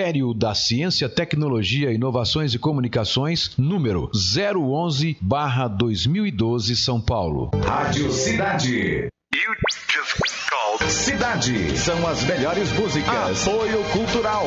Ministério da Ciência, Tecnologia, Inovações e Comunicações, número 011-2012, São Paulo. Rádio Cidade. Cidade. São as melhores músicas. Apoio Cultural.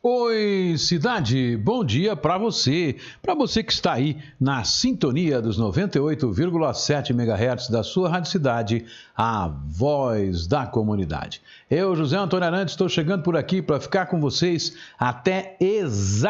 Oi, cidade, bom dia para você. Para você que está aí na sintonia dos 98,7 MHz da sua Rádio Cidade, a voz da comunidade. Eu, José Antônio Arantes, estou chegando por aqui para ficar com vocês até exatamente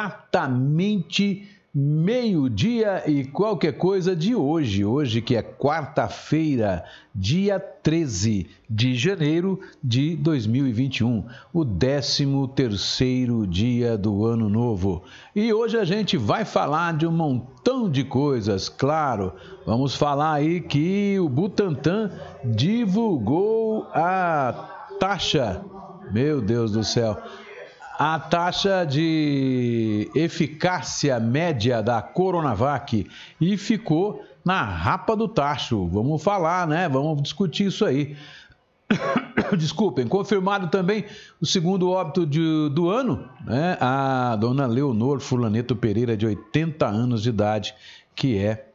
meio-dia e qualquer coisa de hoje. Hoje, que é quarta-feira, dia 13 de janeiro de 2021, o 13 terceiro dia do ano novo. E hoje a gente vai falar de um montão de coisas, claro. Vamos falar aí que o Butantan divulgou a taxa, meu Deus do céu, a taxa de eficácia média da Coronavac e ficou na rapa do tacho. Vamos falar, né? Vamos discutir isso aí. Desculpem, confirmado também o segundo óbito de, do ano, né? A dona Leonor Fulaneto Pereira, de 80 anos de idade, que é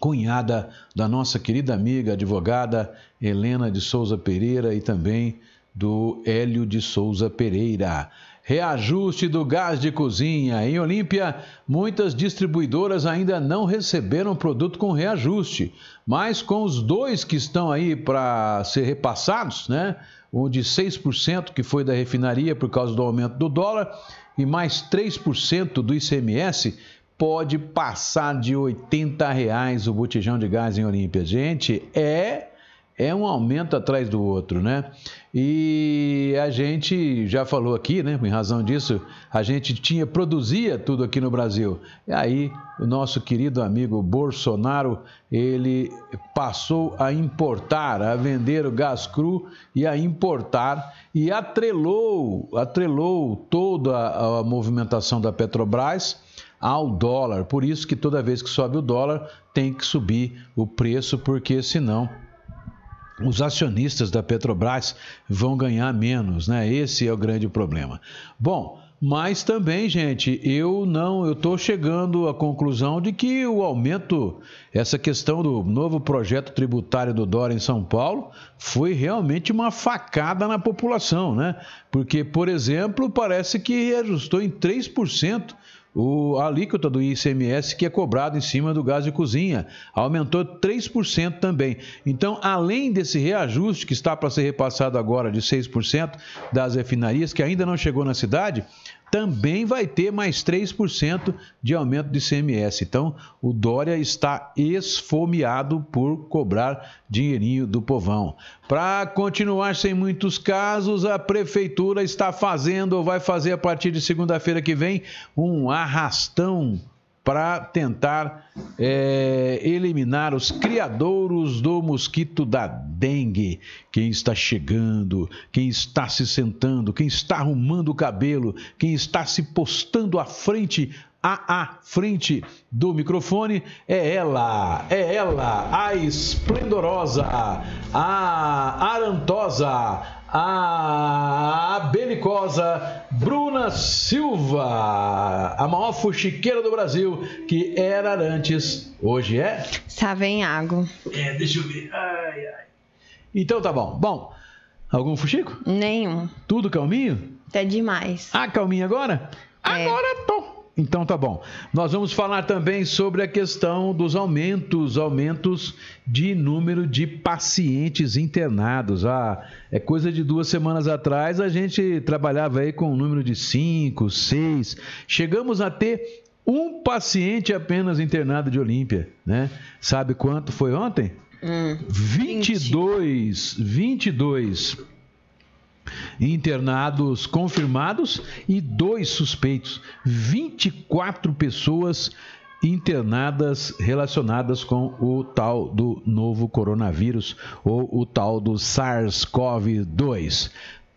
cunhada da nossa querida amiga advogada Helena de Souza Pereira e também do Hélio de Souza Pereira. Reajuste do gás de cozinha. Em Olímpia, muitas distribuidoras ainda não receberam produto com reajuste, mas com os dois que estão aí para ser repassados, né? O de 6% que foi da refinaria por causa do aumento do dólar e mais 3% do ICMS, pode passar de 80 reais o botijão de gás em Olímpia. Gente, é é um aumento atrás do outro, né? E a gente já falou aqui, né? Em razão disso, a gente tinha, produzia tudo aqui no Brasil. E aí, o nosso querido amigo Bolsonaro, ele passou a importar, a vender o gás cru e a importar e atrelou, atrelou toda a, a movimentação da Petrobras ao dólar. Por isso que toda vez que sobe o dólar, tem que subir o preço, porque senão os acionistas da Petrobras vão ganhar menos, né? Esse é o grande problema. Bom, mas também, gente, eu não, eu estou chegando à conclusão de que o aumento, essa questão do novo projeto tributário do Dória em São Paulo, foi realmente uma facada na população, né? Porque, por exemplo, parece que reajustou em 3% o, alíquota do ICMS que é cobrado em cima do gás de cozinha. Aumentou 3% também. Então, além desse reajuste que está para ser repassado agora de 6% das refinarias, que ainda não chegou na cidade, também vai ter mais 3% de aumento de ICMS. Então, o Dória está esfomeado por cobrar dinheirinho do povão. Para continuar sem muitos casos, a prefeitura está fazendo ou vai fazer a partir de segunda-feira que vem um arrastão para tentar é, eliminar os criadouros do mosquito da dengue. Quem está chegando, quem está se sentando, quem está arrumando o cabelo, quem está se postando à frente à, frente do microfone é ela, é ela, a esplendorosa, a arantosa, a belicosa Bruna Silva, a maior fuxiqueira do Brasil, que era antes, hoje é? Savenhago. É, deixa eu ver. Ai, ai. Então tá bom. Bom, algum fuxico? Nenhum. Tudo calminho? Até demais. Ah, calminho agora? É. Agora tô. Então tá bom. Nós vamos falar também sobre a questão dos aumentos, aumentos de número de pacientes internados. Ah, é coisa de duas semanas atrás a gente trabalhava aí com um número de cinco, seis. Chegamos a ter um paciente apenas internado de Olímpia, né? Sabe quanto foi ontem? Hum. 22, 22 internados confirmados e dois suspeitos. 24 pessoas internadas relacionadas com o tal do novo coronavírus ou o tal do SARS-CoV-2.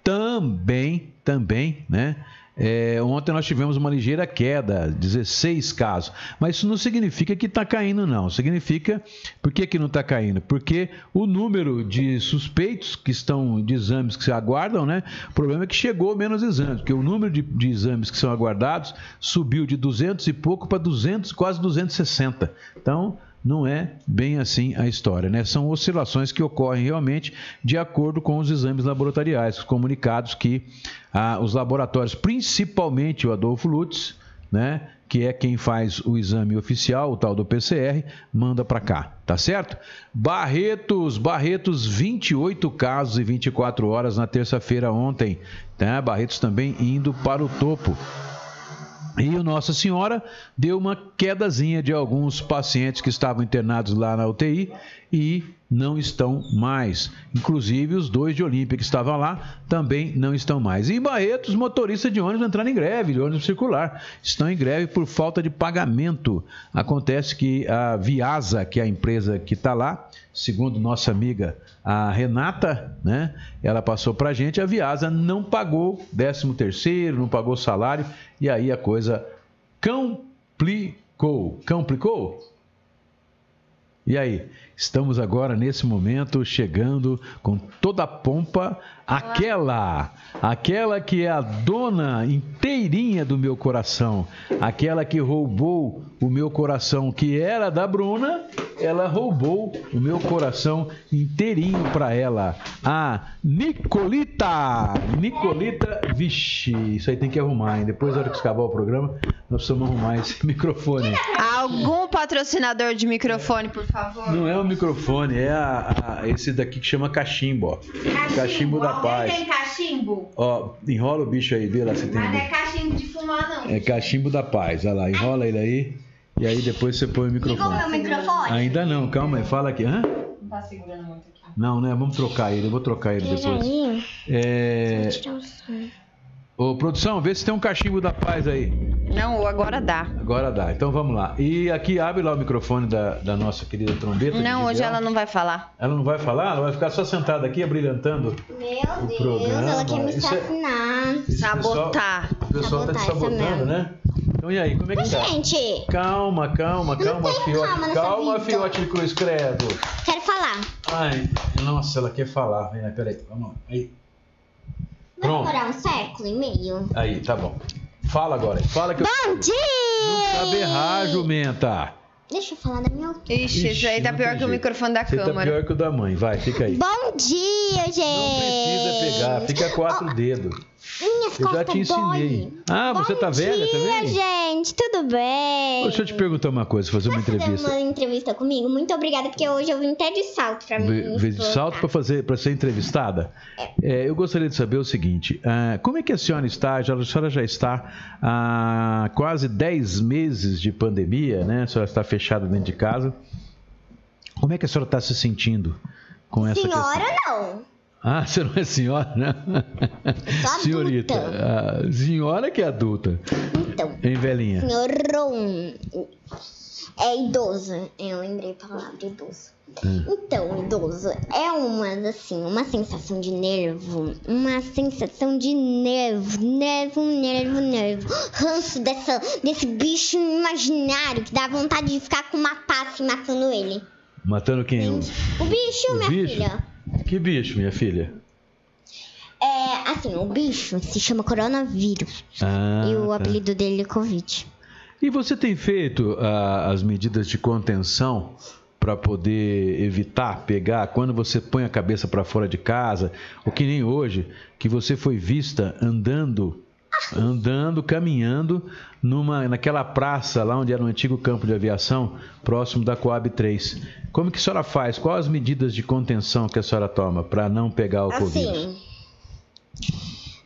Também, também, né? É, ontem nós tivemos uma ligeira queda, 16 casos. Mas isso não significa que está caindo, não. Significa. Por que, que não está caindo? Porque o número de suspeitos que estão de exames que se aguardam, né? O problema é que chegou menos exames, porque o número de, de exames que são aguardados subiu de 200 e pouco para 200, quase 260. Então não é bem assim a história, né? São oscilações que ocorrem realmente de acordo com os exames laboratoriais, os comunicados que ah, os laboratórios, principalmente o Adolfo Lutz, né? Que é quem faz o exame oficial, o tal do PCR, manda para cá, tá certo? Barretos, Barretos, 28 casos e 24 horas na terça-feira ontem, tá? Barretos também indo para o topo. E o Nossa Senhora deu uma quedazinha de alguns pacientes que estavam internados lá na UTI e não estão mais. Inclusive os dois de Olímpia que estavam lá também não estão mais. E em Barretos, motoristas de ônibus entraram em greve, de ônibus circular. Estão em greve por falta de pagamento. Acontece que a Viasa, que é a empresa que está lá, segundo nossa amiga a Renata, né? Ela passou para a gente, a Viasa não pagou 13 terceiro, não pagou salário, e aí a coisa complicou. Complicou? E aí, estamos agora nesse momento chegando com toda a pompa aquela, aquela que é a dona inteirinha do meu coração, aquela que roubou o meu coração que era da Bruna, ela roubou o meu coração inteirinho para ela, a Nicolita, Nicolita, vixe, isso aí tem que arrumar, hein? Depois da hora que acabar o programa, nós precisamos arrumar esse microfone. Algum patrocinador de microfone, por favor? Não é o microfone, é a, a- esse daqui que chama cachimbo, ó. Cachimbo da paz. Tem cachimbo? Ó, enrola o bicho aí, vê lá se tem. Mas não é cachimbo de fumar, não. É cachimbo da paz, olha lá, enrola ele aí. E aí depois você põe o Ligou meu microfone. microfone? Ainda não, calma aí, fala aqui. Hã? Não tá segurando muito aqui. Não, né? Vamos trocar ele, eu vou trocar ele depois. Aí, É... tirar o som. Ô, produção, vê se tem um cachimbo da paz aí. Não, agora dá. Agora dá, então vamos lá. E aqui abre lá o microfone da, da nossa querida trombeta. Não, hoje ela não vai falar. Ela não vai falar? Ela vai ficar só sentada aqui, abrilhantando. Meu Deus, programa, ela quer me é- assassinar. Esse Sabotar. Pessoal, o pessoal tá te Sabotar, sabotando, né? Então e aí, como é que tá? Gente, Calma, calma, calma, fiote. calma fiote de cruz credo. quero falar. Ai, nossa, ela quer falar. Vem, peraí, vamos lá. Aí. Vai Pronto. demorar um século e meio. Aí, tá bom. Fala agora. Fala que eu Bom dia! não sabe errar, jumenta. Deixa eu falar da minha altura. Ixi, isso aí tá pior que o microfone da Você tá câmera. pior que o da mãe. Vai, fica aí. Bom dia, gente! Não precisa pegar, fica quatro dedos. Minha minhas Eu já te ensinei. dói. Ah, você Bom tá velha dia, também? gente, tudo bem? Deixa eu te perguntar uma coisa, fazer uma Fazer entrevista. uma entrevista comigo? Muito obrigada, porque hoje eu vim até de salto pra mim. Vez de salto para fazer para ser entrevistada. É, eu gostaria de saber o seguinte: ah, como é que a senhora está? Já, a senhora já está há quase 10 meses de pandemia, né? A senhora está fechada dentro de casa. Como é que a senhora está se sentindo com essa questão? Senhora, não. Ah, você não é senhora, né? Senhorita. adulta. Ah, senhora que é adulta. Então, Hein, velhinha? senhor Ron é idoso. Eu lembrei a palavra idoso. Hum. Então, idoso é uma, assim, uma sensação de nervo. Uma sensação de nervo, nervo, nervo, nervo. Ranço dessa, desse bicho imaginário que dá vontade de ficar com uma pá assim matando ele. Matando quem? O, O bicho, o minha bicho? filha. Que bicho, minha filha? É, assim, o bicho se chama coronavírus. Ah, e o tá. apelido dele é Covid. E você tem feito ah, as medidas de contenção para poder evitar pegar quando você põe a cabeça para fora de casa, ou que nem hoje, que você foi vista andando, andando, caminhando numa naquela praça lá onde era o antigo campo de aviação, próximo da Coab 3. Como que a senhora faz? Quais as medidas de contenção que a senhora toma para não pegar o Covid?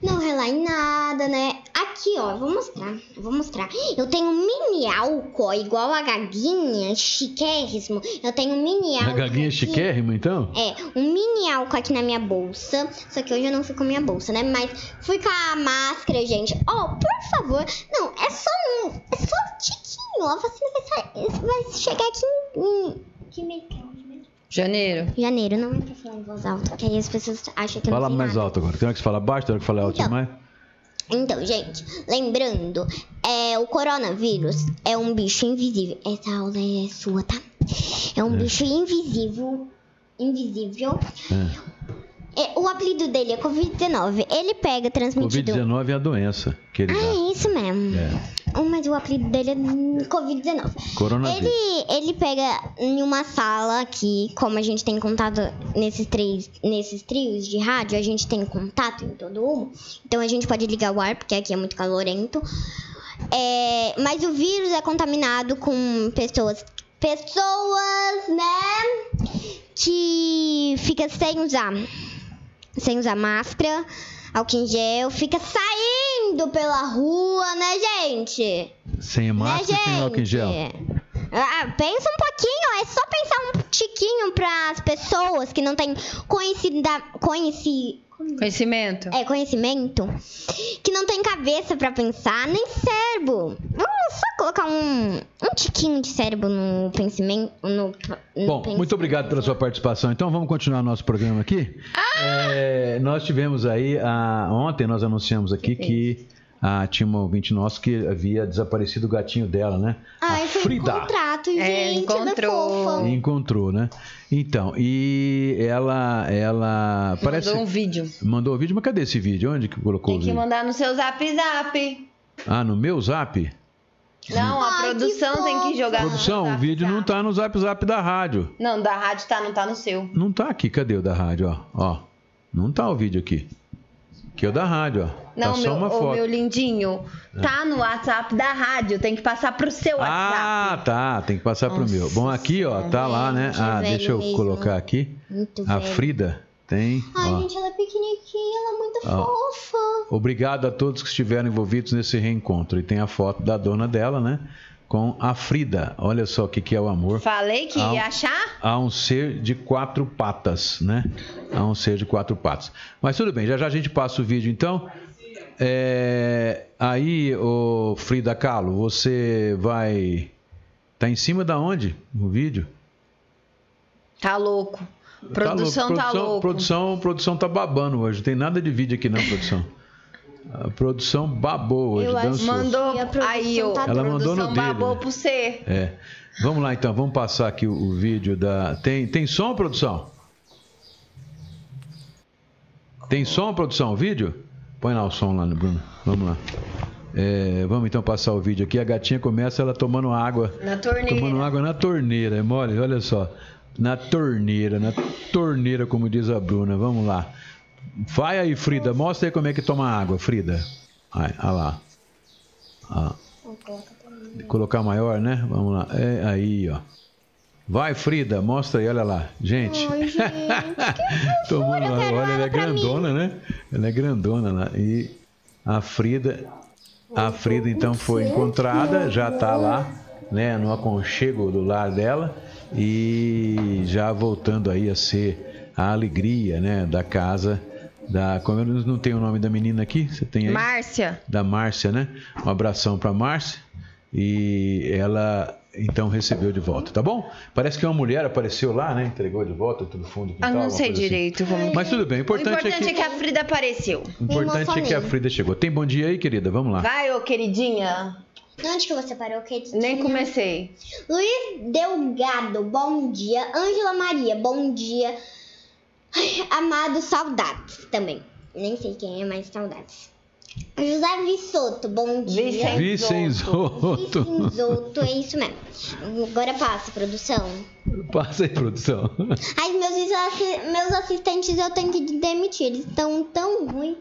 Não relar em nada, né? Aqui, ó, eu vou mostrar, eu vou mostrar. Eu tenho um mini álcool, igual a gaguinha, chiquérrimo. Eu tenho um mini álcool. A gaguinha aqui. chiquérrima, então? É, um mini álcool aqui na minha bolsa. Só que hoje eu não fui com a minha bolsa, né? Mas fui com a máscara, gente. Ó, por favor. Não, é só um. É só um tiquinho. A vacina vai, sa- vai chegar aqui em. em que mês que é hoje mesmo? Janeiro. Janeiro, não é pra falar em voz alta, porque aí as pessoas acham que eu não Fala sei mais nada. alto agora. Tem hora que você fala baixo, tem hora que fala alto Então. demais. Então, gente, lembrando, é, o coronavírus é um bicho invisível. Essa aula é sua, tá? É um bicho invisível. Invisível. É. É, o apelido dele é Covid-19. Ele pega transmitido. Covid-19 é a doença que ele Ah, dá. é isso mesmo. É. Oh, mas o apelido dele é Covid-19. Coronavírus. Ele, ele pega em uma sala aqui, como a gente tem contato nesses três, nesses trios de rádio, a gente tem contato em todo um. Então a gente pode ligar o ar, porque aqui é muito calorento. É, mas o vírus é contaminado com pessoas. Pessoas, né? Que fica sem usar. Sem usar máscara, álcool em gel, fica saindo pela rua, né, gente? Sem Né, máscara e sem álcool em gel. Ah, pensa um pouquinho, é só pensar um tiquinho para as pessoas que não têm conhecida, conheci, Conhecimento. é, conhecimento, que não tem cabeça para pensar, nem cérebro. Vamos só colocar um, um tiquinho de cérebro no pensamento. No, no Bom, muito obrigado pela sua participação. Então vamos continuar nosso programa aqui. É, nós tivemos aí, ah, ontem nós anunciamos aqui que ah, tinha uma ouvinte nosso que havia desaparecido o gatinho dela, né? Ai, a foi um Frida. contrato, gente. É, ela encontrou. fofa. Encontrou, né? Então, e ela, ela parece Mandou um vídeo. mandou o vídeo, mas cadê esse vídeo? Onde que colocou Tem o que vídeo? mandar no seu zap zap. Ah, no meu Zap? Não, a Ai, produção que tem que jogar no Produção, o zap vídeo não zap. tá no Zap Zap da rádio. Não, da rádio tá, não tá no seu. Não tá aqui, cadê o da rádio, ó? Ó, não tá o vídeo aqui. Aqui é o da rádio, ó. Não, tá só meu, uma ô, foto. meu lindinho, tá no WhatsApp da rádio, tem que passar pro seu Ah, WhatsApp. tá, tem que passar pro Nossa meu. Bom, aqui, ó, tá lá, né? Ah, é deixa eu mesmo. colocar aqui. Muito A velho. Frida tem, Ai, ó. gente, ela é pequenininha, ela é muito Ó. fofa. Obrigado a todos que estiveram envolvidos nesse reencontro. E tem a foto da dona dela, né? Com a Frida. Olha só o que, que é o amor. Falei que Ah, ia achar? Há um ser de quatro patas, né? Há um ser de quatro patas. Mas tudo bem, já já a gente passa o vídeo então. É, aí, o Frida Kahlo, você vai. Tá em cima da onde? O vídeo? Tá louco. Produção tá, produção, louco. Produção, produção tá babando hoje. Não tem nada de vídeo aqui não, produção. A produção babou hoje, Eu acho- dançou. Mandou aí, tá Ela mandou no dele, babou né? pro você. É. Vamos lá então, vamos passar aqui o, o vídeo da. Tem, tem som, produção? Tem som, produção? O vídeo? Põe lá o som lá, né, Bruno. Vamos lá. É, vamos então passar o vídeo aqui. A gatinha começa ela tomando água. Na torneira. Tomando água na torneira, é mole? Olha só. Na torneira, na torneira, como diz a Bruna. Vamos lá. Vai aí, Frida. Mostra aí como é que toma água, Frida. Olha lá. Ah. Colocar maior, né? Vamos lá. É aí, ó. Vai, Frida, mostra aí, olha lá. Gente. Ai, gente, Tomando eu água. quero Olha, ela é pra mim. grandona, né? Ela é grandona lá. E a Frida. A Frida então foi encontrada, já tá lá, né, no aconchego do lar dela e já voltando aí a ser a alegria, né, da casa da, como eu não tenho o nome da menina aqui, você tem aí? Márcia. da Márcia, né? Um abração para Márcia e ela então recebeu de volta, tá bom? Parece que uma mulher apareceu lá, né? Entregou de volta tudo fundo. Eu quintal, Ah, não sei assim. direito como. Mas tudo bem, o O importante, importante é, é que, que a Frida apareceu. o importante é que a. Frida chegou. Tem bom dia aí, querida? Vamos lá. Vai, ô queridinha. Onde que você parou, Kate? Nem comecei. Luiz Delgado, bom dia. Ângela Maria, bom dia. Amado, saudades também. Nem sei quem é, mas saudades. José Vissoto, bom dia. Vicen- Vicenzoto. Vicenzoto, é isso mesmo. Agora passa, produção. Passa aí, produção. Ai, meus, meus assistentes eu tenho que demitir, eles estão tão ruins.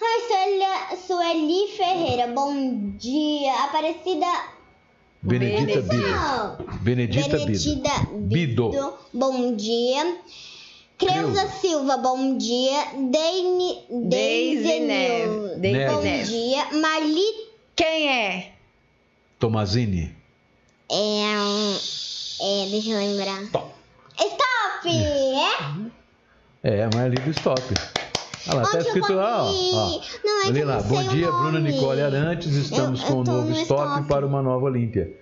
Ai, Sueli, Sueli Ferreira, bom dia. Aparecida Benedita Bido. Não. Benedita Bido. Benedita Bido. Bido, bom dia. Creuza Silva, bom dia. Deine, Deise Deise Neve. Nil, Deise bom Neve. dia. Marli Quem é? Tomazini. é, um- é, deixa eu lembrar. Top. Stop! É? É, a Marli do Stop. Olha lá, tá escrito lá, ó. ó. Não, é que Olha lá, bom dia, Bruna. Nicole Arantes. Estamos Eu- com eu o tô novo no Stop, Stop. para uma nova Olímpia.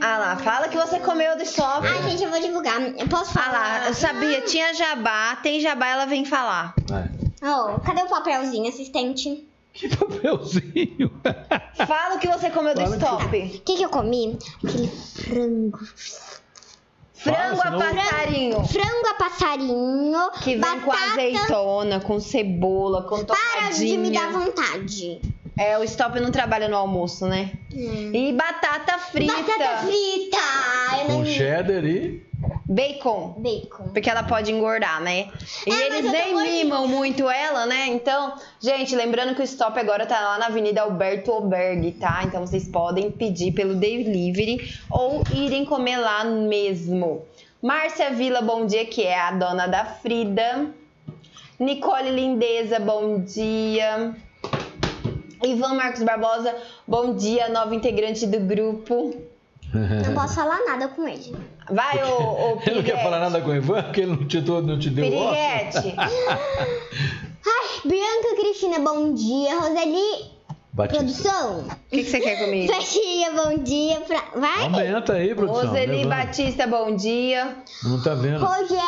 Ah lá, fala que você comeu do stop. Ai, gente, eu vou divulgar. Eu posso Ah falar? lá, eu sabia, tinha jabá, tem jabá, ela vem falar. Ah, Oh, cadê o papelzinho, assistente? que papelzinho. Fala o que você comeu do Fala que- stop. O que, que eu comi? Aquele frango. Frango Fala, a senão- passarinho. Frango a passarinho. Que vem batata. com azeitona, com cebola, com Para de me dar torradinha. vontade. É, o stop não trabalha no almoço, né? E batata frita. Batata frita. Com não... cheddar e... Bacon. Bacon. Porque ela pode engordar, né? E É, eles nem mimam muito ela, né? Então, gente, lembrando que o stop agora tá lá na Avenida Alberto Oberg, tá? Então vocês podem pedir pelo delivery ou irem comer lá mesmo. Márcia Vila, bom dia, que é a dona da Frida. Nicole Lindeza, bom dia. Ivan Marcos Barbosa, bom dia, nova integrante do grupo. Não posso falar nada com ele. Vai, ô, ô Ele não quer falar nada com o Ivan, porque ele não te, deu- não te deu. Piriguete. Ai, Bianca Cristina, bom dia. Roseli, Batista. produção. O que, que você quer comigo? Festinha, bom dia. Pra... Vai. Aumenta aí, produção. Roseli. Batista, bom dia. Não tá vendo. Rogério,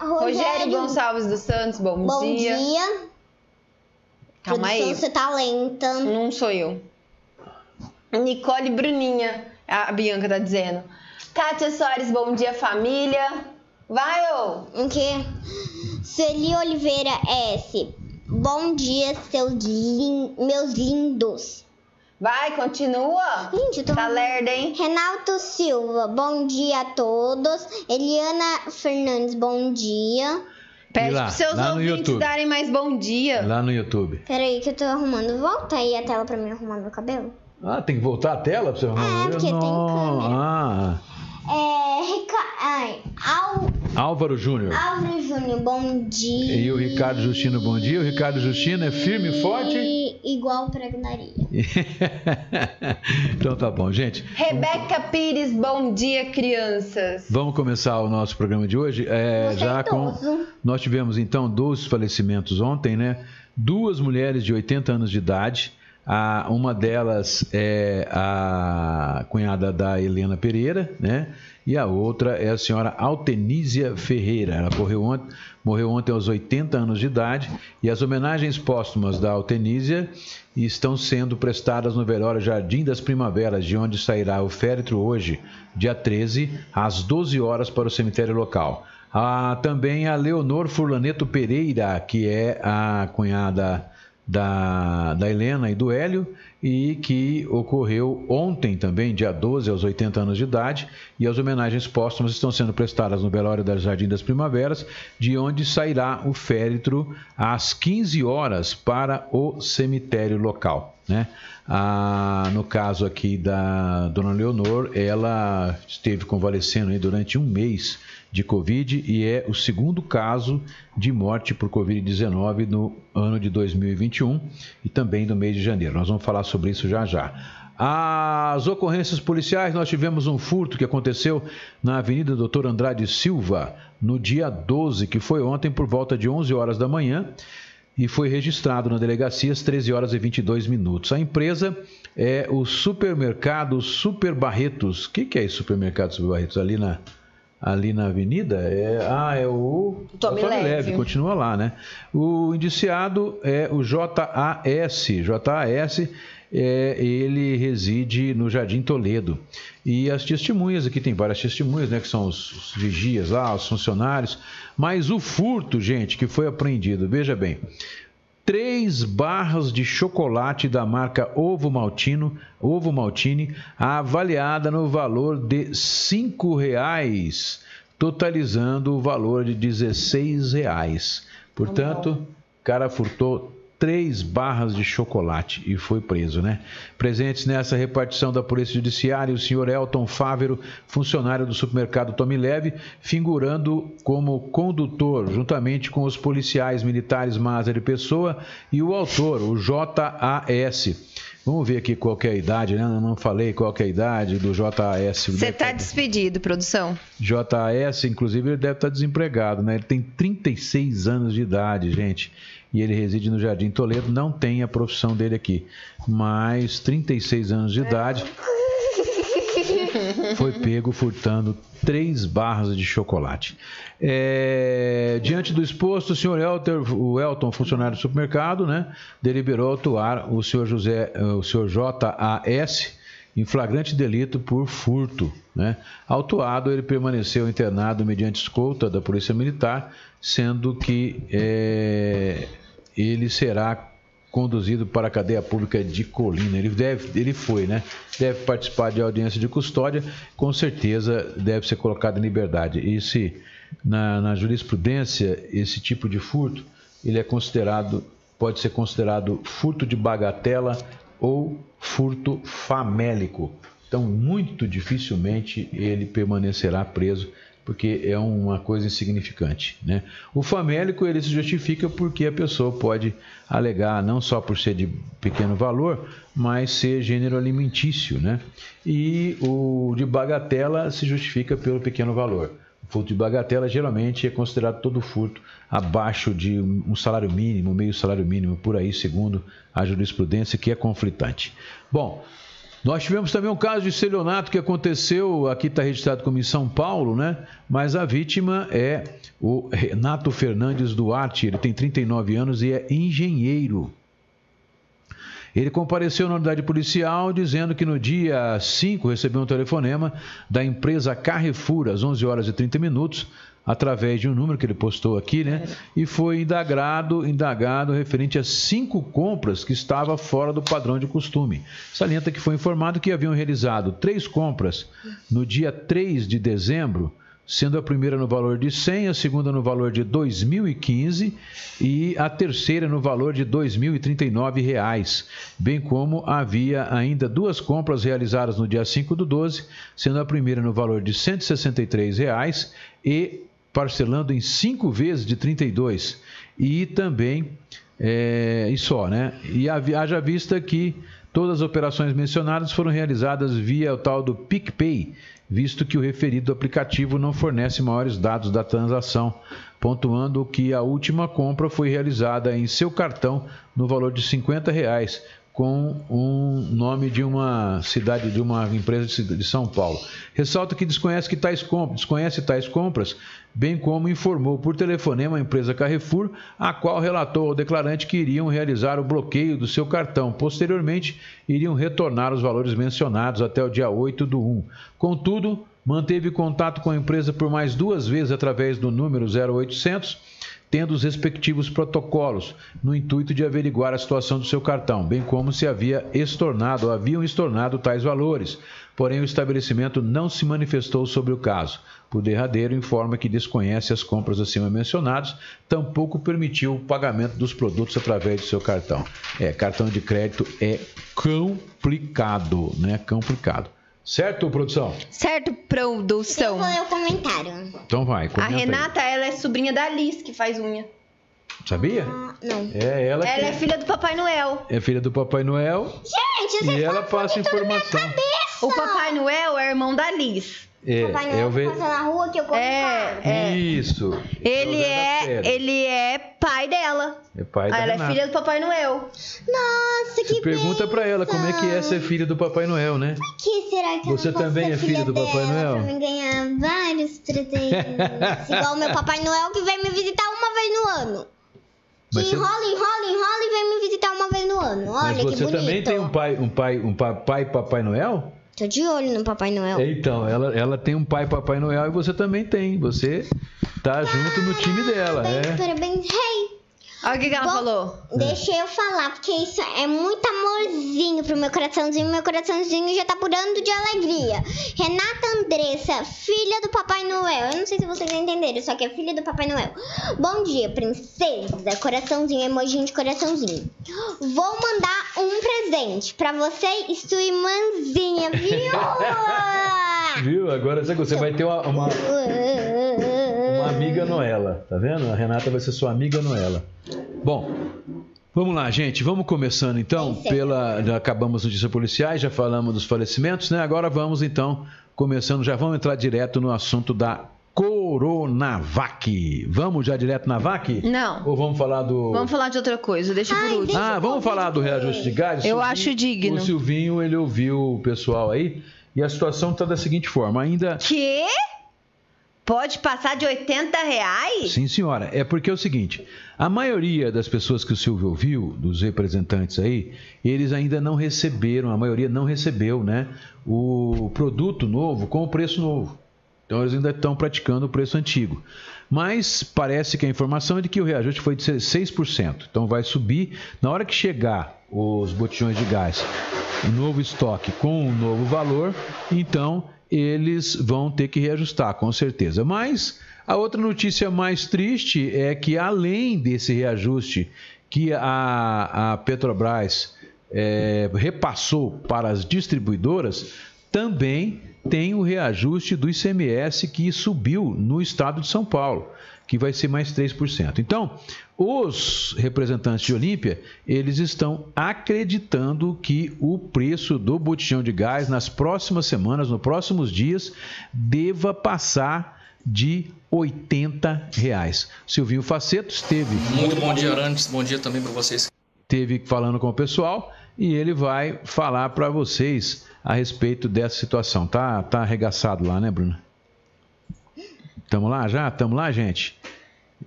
Rogério, Rogério Gonçalves dos Santos, bom, Bom dia. dia. Calma aí. você tá lenta. Não sou eu. Nicole Bruninha, a Bianca tá dizendo. Kátia Soares, bom dia, família. Vai, ô. O quê? Celi Oliveira S. Bom dia, seus lin... meus lindos. Vai, continua. Gente, eu tô... Tá lerda, hein? Renato Silva, bom dia a todos. Eliana Fernandes, bom dia. Pede lá, pros seus ouvintes YouTube. darem mais bom dia. Lá no YouTube. Peraí que eu tô arrumando. Volta aí a tela pra mim arrumar meu cabelo. Ah, tem que voltar a tela pra você arrumar É, o porque tem Não, Ah, É. Rica... Ai, Al... Álvaro Júnior. Álvaro Júnior, bom dia. E o Ricardo Justino, bom dia. O Ricardo Justino é firme e forte. E igual pregnaria. então tá bom, gente. Rebeca Pires, bom dia, crianças. Vamos começar o nosso programa de hoje. É, já com nós tivemos então dois falecimentos ontem, né? Duas mulheres de 80 anos de idade. A, uma delas é a cunhada da Helena Pereira, né? E a outra é a senhora Altenísia Ferreira. Ela morreu ontem, morreu ontem aos 80 anos de idade. E as homenagens póstumas da Altenísia estão sendo prestadas no velório Jardim das Primaveras, de onde sairá o féretro hoje, dia 13, às 12 horas, para o cemitério local. Há também a Leonor Furlaneto Pereira, que é a cunhada da, da Helena e do Hélio e que ocorreu ontem também, dia 12, aos 80 anos de idade, e as homenagens póstumas estão sendo prestadas no Belório da Jardim das Primaveras, de onde sairá o féretro às 15 horas para o cemitério local. Né? Ah, no caso aqui da dona Leonor, ela esteve convalescendo durante um mês de Covid e é o segundo caso de morte por Covid-19 no ano de 2021 e também no mês de janeiro. Nós vamos falar sobre isso já já. As ocorrências policiais, nós tivemos um furto que aconteceu na Avenida Doutor Andrade Silva no dia 12, que foi ontem por volta de 11 horas da manhã e foi registrado na delegacia às 13 horas e 22 minutos. A empresa é o supermercado Super Barretos. O que, que é esse supermercado Super Barretos? Ali na, ali na avenida é ah é o Tommy Leve. Leve. continua lá né o indiciado é o JAS JAS é, ele reside no Jardim Toledo e as testemunhas aqui tem várias testemunhas né que são os, os vigias lá os funcionários mas o furto gente que foi apreendido veja bem três barras de chocolate da marca Ovo Maltino, Ovo Maltini, avaliada no valor de cinco reais, totalizando o valor de 16 reais. Portanto, o cara furtou três barras de chocolate e foi preso, né? Presentes nessa repartição da Polícia Judiciária, o senhor Elton Fávero, funcionário do supermercado Tommy Leve, figurando como condutor, juntamente com os policiais militares Maza de Pessoa e o autor, o JAS. Vamos ver aqui qual é a idade, né? Eu não falei qual é a idade do JAS. Você está despedido, produção. JAS, inclusive, ele deve estar desempregado, né? Ele tem 36 anos de idade, gente e ele reside no Jardim Toledo, não tem a profissão dele aqui, mas 36 anos de idade, foi pego furtando três barras de chocolate. É, diante do exposto, o senhor Elter, o Elton, funcionário do supermercado, né, deliberou atuar o senhor José, o senhor JAS, em flagrante delito por furto. Né? Autuado, ele permaneceu internado mediante escolta da Polícia Militar, sendo que é, ele será conduzido para a cadeia pública de Colina. Ele deve, ele foi, né? Deve participar de audiência de custódia, com certeza deve ser colocado em liberdade. E se na, na jurisprudência esse tipo de furto, ele é considerado, pode ser considerado furto de bagatela ou furto famélico. Então, muito dificilmente ele permanecerá preso porque é uma coisa insignificante. Né? O famélico ele se justifica porque a pessoa pode alegar não só por ser de pequeno valor, mas ser gênero alimentício. Né? E o de bagatela se justifica pelo pequeno valor. Furto de bagatela geralmente é considerado todo furto abaixo de um salário mínimo, meio salário mínimo, por aí, segundo a jurisprudência, que é conflitante. Bom, nós tivemos também um caso de estelionato que aconteceu, aqui está registrado como em São Paulo, né? Mas a vítima é o Renato Fernandes Duarte, ele tem 39 anos e é engenheiro. Ele compareceu na unidade policial dizendo que no dia 5 recebeu um telefonema da empresa Carrefour às 11 horas e 30 minutos através de um número que ele postou aqui, né? E foi indagado, indagado referente a cinco compras que estava fora do padrão de costume. Salienta que foi informado que haviam realizado três compras no dia 3 de dezembro sendo a primeira no valor de 100, a segunda no valor de 2.015 e a terceira no valor de 2.039 reais, bem como havia ainda duas compras realizadas no dia 5 do 12, sendo a primeira no valor de 163 reais e parcelando em cinco vezes de 32 e também é, e só, né? E haja vista que todas as operações mencionadas foram realizadas via o tal do PicPay, visto que o referido aplicativo não fornece maiores dados da transação, pontuando que a última compra foi realizada em seu cartão no valor de 50 reais, com um nome de uma cidade, de uma empresa de São Paulo. Ressalta que desconhece que tais compras, desconhece tais compras, bem como informou por telefonema a empresa Carrefour, a qual relatou ao declarante que iriam realizar o bloqueio do seu cartão. Posteriormente, iriam retornar os valores mencionados até o dia 8 do 1. Contudo, manteve contato com a empresa por mais duas vezes através do número 0800 tendo os respectivos protocolos, no intuito de averiguar a situação do seu cartão, bem como se havia estornado ou haviam estornado tais valores. Porém, o estabelecimento não se manifestou sobre o caso. Por derradeiro, informa que desconhece as compras acima mencionadas, tampouco permitiu o pagamento dos produtos através do seu cartão. É, cartão de crédito é complicado, né? Complicado. Certo, produção? Certo, produção. Eu vou ler o comentário. Então vai, A comenta aí. Renata, ela é sobrinha da Alice, que faz unha. Sabia? Ah, não. É ela que Ela é filha do Papai Noel. é filha do Papai Noel Gente, vocês e ela estão passa informação. cabeça. O Papai Noel é irmão da Alice. É, Papai é Noel o ve... que na rua que eu É, é. Isso. Ele É é, ele é pai dela. É pai ela Renata. é filha do Papai Noel. Nossa, que Você pergunta pra ela como é que é ser filha do Papai Noel, né? que será que eu Você também ser é filha do Papai Noel? Pra me ganhar vários presentes. Igual o meu Papai Noel que vem me visitar uma vez no ano. Que você- enrola, enrola, enrola e vem me visitar uma vez no ano. Olha Mas que você bonito. também tem um pai, um pai, um pa- pai Papai Noel? Tô de olho no Papai Noel. Então, ela, ela tem um pai Papai Noel e você também tem. Você tá junto no time dela, Parabéns, é. parabéns. Hey, Olha o que, que ela Bom, falou. deixa eu falar, porque isso é muito amorzinho pro meu coraçãozinho. Meu coraçãozinho já tá purando de alegria. Renata Andressa, filha do Papai Noel. Eu não sei se vocês entenderam, só que é filha do Papai Noel. Bom dia, princesa. Coraçãozinho, emoji de coraçãozinho. Vou mandar um presente pra você e sua irmãzinha, viu? Viu? Agora você- você vai ter uma, uma, uma amiga Noela, tá vendo? A Renata vai ser sua amiga Noela. Bom, vamos lá, gente. Vamos começando então pela. Já acabamos notícias policiais, já falamos dos falecimentos, né? Agora vamos então começando, já vamos entrar direto no assunto da Coronavac. Vamos já direto na VAC? Não. Ou vamos falar do. Vamos falar de outra coisa, deixa por último. Ah, vamos falar do reajuste de gás? O Eu Silvinho- acho digno. O Silvinho, ele ouviu o pessoal aí e a situação está da seguinte forma: ainda. Que? Pode passar de 80 reais? Sim, senhora. É porque é o seguinte: a maioria das pessoas que o Silvio ouviu, dos representantes aí, eles ainda não receberam, a maioria não recebeu, né? O produto novo com o preço novo. Então eles ainda estão praticando o preço antigo. Mas parece que a informação é de que o reajuste foi de 6%. Então vai subir. Na hora que chegar os botijões de gás, o novo estoque com o novo valor, então eles vão ter que reajustar, com certeza. Mas a outra notícia mais triste é que, além desse reajuste que a, a Petrobras eh, repassou para as distribuidoras, também tem o reajuste do ICMS que subiu no estado de São Paulo, que vai ser mais 3%. Então, os representantes de Olímpia, eles estão acreditando que o preço do botijão de gás nas próximas semanas, nos próximos dias, deva passar de 80 reais. Silvinho Faceto esteve Muito bom dia, Arantes. Bom dia também para vocês. teve falando com o pessoal e ele vai falar para vocês a respeito dessa situação. Tá, tá arregaçado lá, né, Bruna? Tamo lá já? Tamo lá, gente?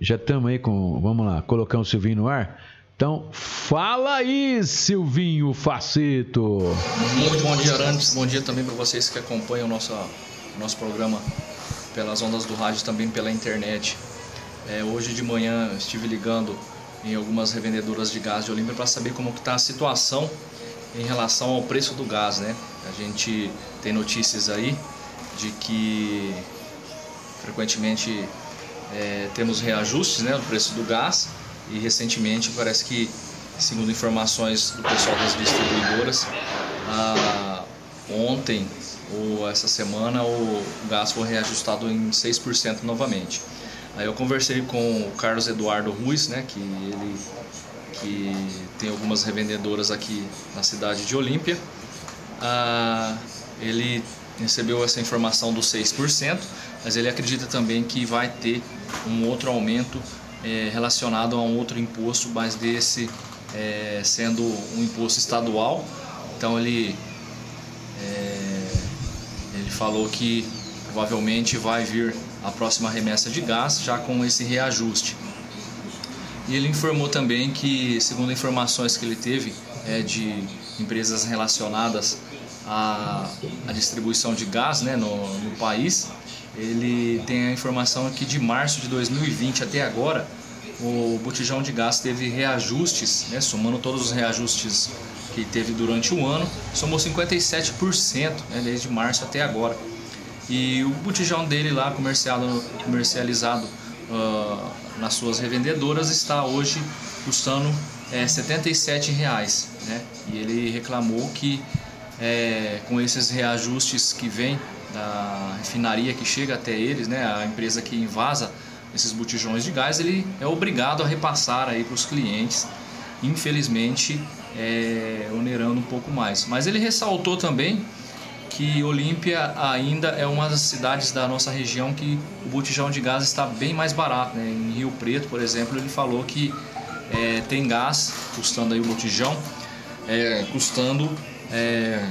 Já estamos aí com. Vamos lá, colocamos o Silvinho no ar. Então, fala aí, Silvinho Faceto. Muito bom dia, Arantes. Bom dia também para vocês que acompanham o nosso, nosso programa pelas ondas do rádio também pela internet. É, hoje de manhã estive ligando em algumas revendedoras de gás de Olímpia para saber como está a situação em relação ao preço do gás, né? A gente tem notícias aí de que frequentemente é, temos reajustes né, no preço do gás e recentemente parece que, segundo informações do pessoal das distribuidoras, ah, ontem ou essa semana o gás foi reajustado em 6% novamente. Aí eu conversei com o Carlos Eduardo Ruiz, né, que ele que tem algumas revendedoras aqui na cidade de Olímpia. Ah, ele recebeu essa informação dos 6%, mas ele acredita também que vai ter um outro aumento eh, relacionado a um outro imposto, mas desse eh, sendo um imposto estadual. Então ele, eh, ele falou que provavelmente vai vir a próxima remessa de gás já com esse reajuste. E ele informou também que, segundo informações que ele teve é, de empresas relacionadas à, à distribuição de gás né, no, no país, ele tem a informação que de março de 2020 até agora o botijão de gás teve reajustes, né, somando todos os reajustes que teve durante o ano, somou 57%, né, desde março até agora. E o botijão dele lá comercializado, uh, nas suas revendedoras está hoje custando é, 77 reais, né? E ele reclamou que é, com esses reajustes que vem da refinaria que chega até eles, né, a empresa que invasa esses botijões de gás, ele é obrigado a repassar aí para os clientes, infelizmente é, onerando um pouco mais. Mas ele ressaltou também que Olímpia ainda é uma das cidades da nossa região que o botijão de gás está bem mais barato. Né? Em Rio Preto, por exemplo, ele falou que é, tem gás custando aí o botijão, é, custando é,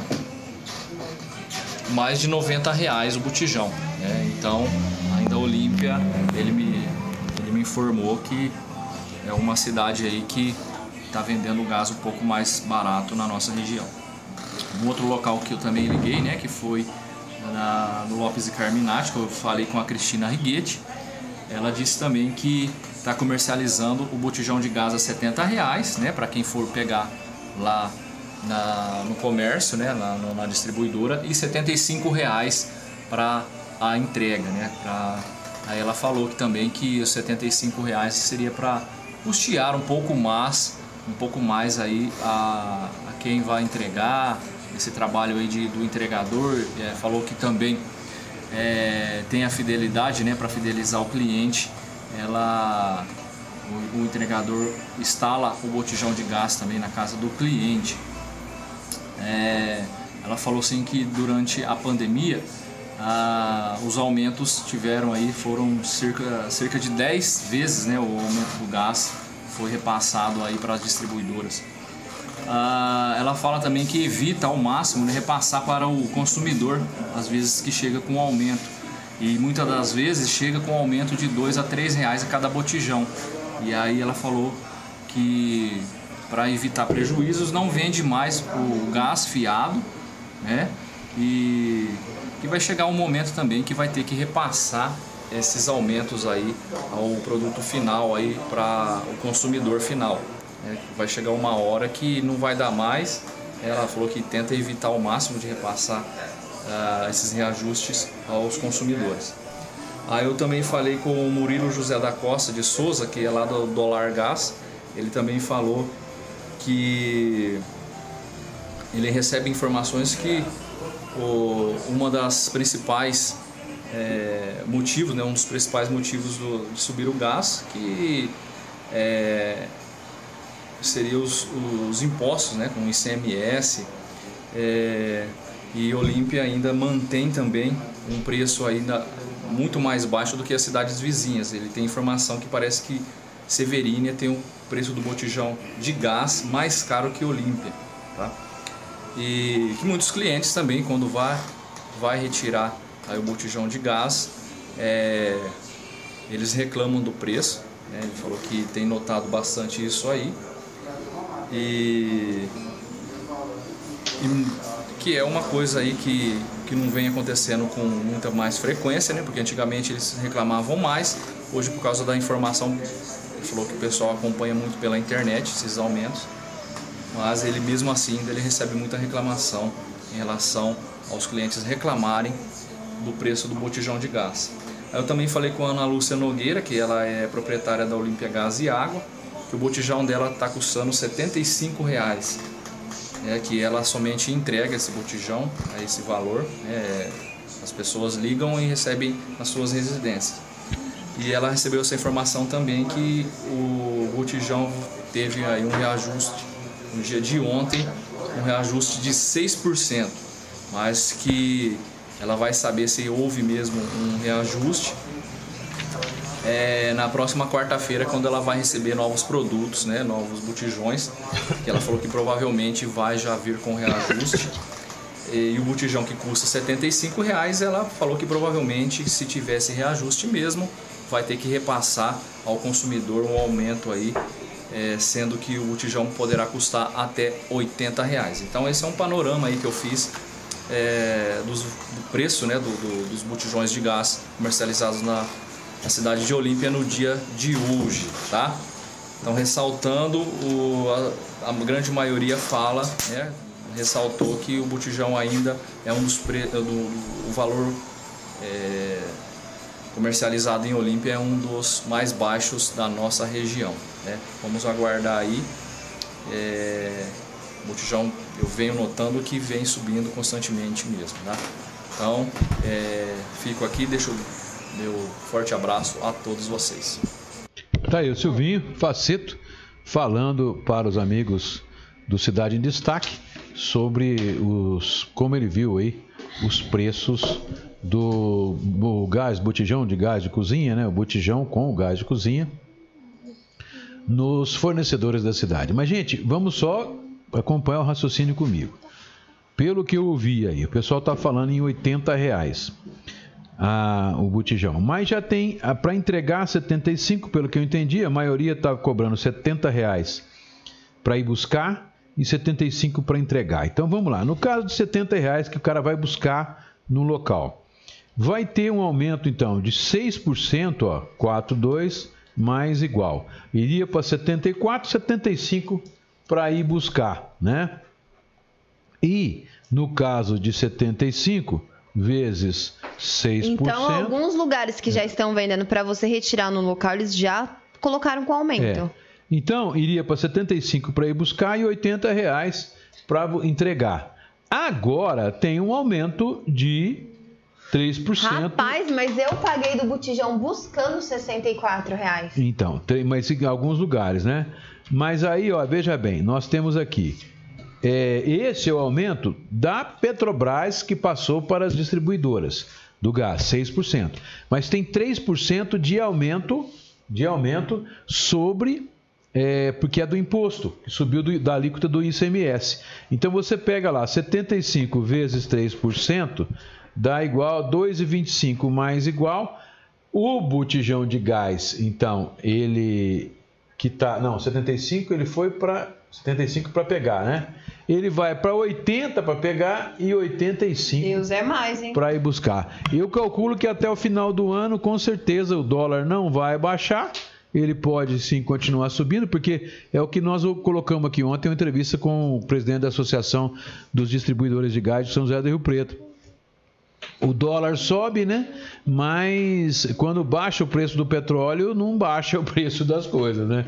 mais de 90 reais o botijão. Né? Então, ainda Olímpia, ele me, ele me informou que é uma cidade aí que está vendendo gás um pouco mais barato na nossa região. Um outro local que eu também liguei, né, que foi na, no Lopes e Carminati, que eu falei com a Cristina Riguete, ela disse também que está comercializando o botijão de gás a 70 reais, né, para quem for pegar lá na, no comércio, né, na, na distribuidora, e 75 reais para a entrega, né, pra, aí ela falou que também que os 75 reais seria para custear um pouco mais, um pouco mais aí a, a quem vai entregar, esse trabalho aí de, do entregador, é, falou que também é, tem a fidelidade, né, para fidelizar o cliente, ela o, o, entregador instala o botijão de gás também na casa do cliente. É, ela falou assim que durante a pandemia os aumentos tiveram aí foram cerca, cerca de 10 vezes né, o aumento do gás foi repassado aí para as distribuidoras. Ela fala também que evita ao máximo né, repassar para o consumidor às vezes que chega com aumento e muitas das vezes chega com aumento de 2 a 3 reais a cada botijão e aí ela falou que para evitar prejuízos não vende mais o gás fiado né e que vai chegar um momento também que vai ter que repassar esses aumentos aí ao produto final aí para o consumidor final é, vai chegar uma hora que não vai dar mais. Ela falou que tenta evitar ao máximo de repassar uh, esses reajustes aos consumidores. Aí eu também falei com o Murilo José da Costa de Souza, que é lá do Dólar Gás. Ele também falou que ele recebe informações que o, uma das principais é, motivos, né, um dos principais motivos do, de subir o gás, que é, seria os, os impostos, né, com ICMS. É, e Olímpia ainda mantém também um preço ainda muito mais baixo do que as cidades vizinhas. Ele tem informação que parece que Severínia tem o preço do botijão de gás mais caro que Olímpia. Tá? E que muitos clientes também, quando vai, vai retirar aí o botijão de gás, é, eles reclamam do preço. Né? Ele falou que tem notado bastante isso aí e, e, que é uma coisa aí que, que não vem acontecendo com muita mais frequência, né? Porque antigamente eles reclamavam mais, hoje por causa da informação, falou que o pessoal acompanha muito pela internet esses aumentos, mas ele mesmo assim ele recebe muita reclamação em relação aos clientes reclamarem do preço do botijão de gás. Eu também falei com a Ana Lúcia Nogueira, que ela é proprietária da Olímpia Gás e Água, que o botijão dela está custando 75 reais. É, que ela somente entrega esse botijão a esse valor. É, as pessoas ligam e recebem nas suas residências. E ela recebeu essa informação também que o botijão teve aí um reajuste no dia de ontem, um reajuste de 6%, mas que ela vai saber se houve mesmo um reajuste é, na próxima quarta-feira, quando ela vai receber novos produtos, né, novos botijões, que ela falou que provavelmente vai já vir com reajuste. E, o botijão que custa 75 reais, ela falou que provavelmente, se tivesse reajuste mesmo, vai ter que repassar ao consumidor um aumento aí, é, sendo que o botijão poderá custar até 80 reais. Então esse é um panorama aí que eu fiz é, dos, do preço né, do, do, dos botijões de gás comercializados na na cidade de Olímpia no dia de hoje, tá? Então, ressaltando, o, a, a, grande maioria fala, né, ressaltou que o botijão ainda é um dos pre, do, o valor é, comercializado em Olímpia é um dos mais baixos da nossa região. Né? Vamos aguardar aí. É, o botijão eu venho notando que vem subindo constantemente mesmo. Né? Então, é, fico aqui, deixo meu forte abraço a todos vocês. Tá aí o Silvinho Faceto falando para os amigos do Cidade em Destaque sobre os como ele viu aí os preços do, do gás, botijão de gás de cozinha, né? O botijão com o gás de cozinha nos fornecedores da cidade. Mas gente, vamos só acompanhar o raciocínio comigo. Pelo que eu ouvi aí, o pessoal está falando em 80 reais a, o botijão. Mas já tem, para entregar 75, pelo que eu entendi, a maioria está cobrando 70 reais para ir buscar e 75 para entregar. Então vamos lá. No caso de 70 reais que o cara vai buscar no local, vai ter um aumento então de 6%, ó, 4,2 mais igual. Iria para 74, 75 para ir buscar, né? E no caso de 75 vezes 6%. Então, alguns lugares que já estão vendendo para você retirar no local, eles já colocaram com aumento. É. Então, iria para 75 para ir buscar e 80 reais para entregar. Agora tem um aumento de 3%. Rapaz, mas eu paguei do botijão buscando 64 reais. Então, tem, mas em alguns lugares, né? Mas aí, ó, veja bem, nós temos aqui é, esse é o aumento da Petrobras que passou para as distribuidoras do gás, 6%. Mas tem 3% de aumento, de aumento sobre é, porque é do imposto, que subiu do, da alíquota do ICMS. Então você pega lá 75 vezes 3%, dá igual 2,25 mais igual. O botijão de gás, então, ele que tá, não, 75 ele foi para 75 para pegar, né? Ele vai para 80 para pegar e 85 Deus é mais, hein? Para ir buscar. Eu calculo que até o final do ano, com certeza, o dólar não vai baixar. Ele pode sim continuar subindo, porque é o que nós colocamos aqui ontem, uma entrevista com o presidente da Associação dos Distribuidores de Gás de São José do Rio Preto o dólar sobe, né? Mas quando baixa o preço do petróleo, não baixa o preço das coisas, né?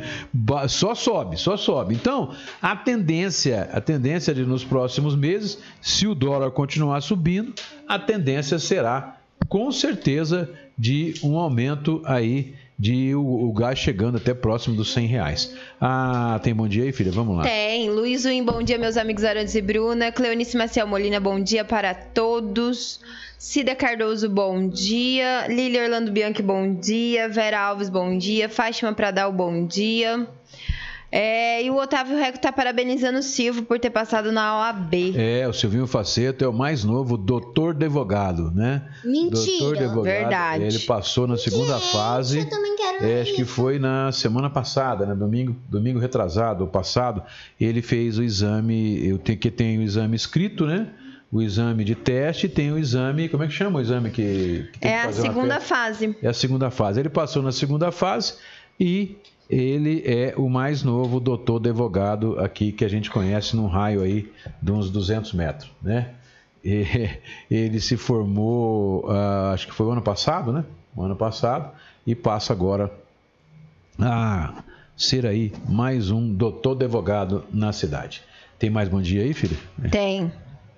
Só sobe, só sobe. Então, a tendência, a tendência de nos próximos meses, se o dólar continuar subindo, a tendência será com certeza de um aumento aí de o, o, gás chegando até próximo dos 100 reais. Ah, tem bom dia aí, filha? Vamos lá. Tem. Luiz Win, bom dia, meus amigos Arantes e Bruna. Cleonice Maciel Molina, bom dia para todos. Cida Cardoso, bom dia. Lili Orlando Bianchi, bom dia. Vera Alves, bom dia. Fátima Pradal, bom dia. É, e o Otávio Reco está parabenizando o Silvio por ter passado na OAB. É, o Silvinho Faceto é o mais novo doutor advogado, né? Mentira. Doutor advogado. Verdade. Ele passou na segunda Gente, fase. Eu também quero é, acho que foi na semana passada, né? Domingo, domingo retrasado, passado, ele fez o exame, eu tenho que tem o exame escrito, né? o exame de teste, tem o exame, como é que chama o exame que, que É a segunda fase. É a segunda fase. Ele passou na segunda fase e ele é o mais novo doutor advogado aqui que a gente conhece num raio aí de uns 200 metros, né? E, ele se formou, uh, acho que foi o ano passado, né? O ano passado e passa agora a ser aí mais um doutor advogado na cidade. Tem mais bom dia aí, filho? Tem.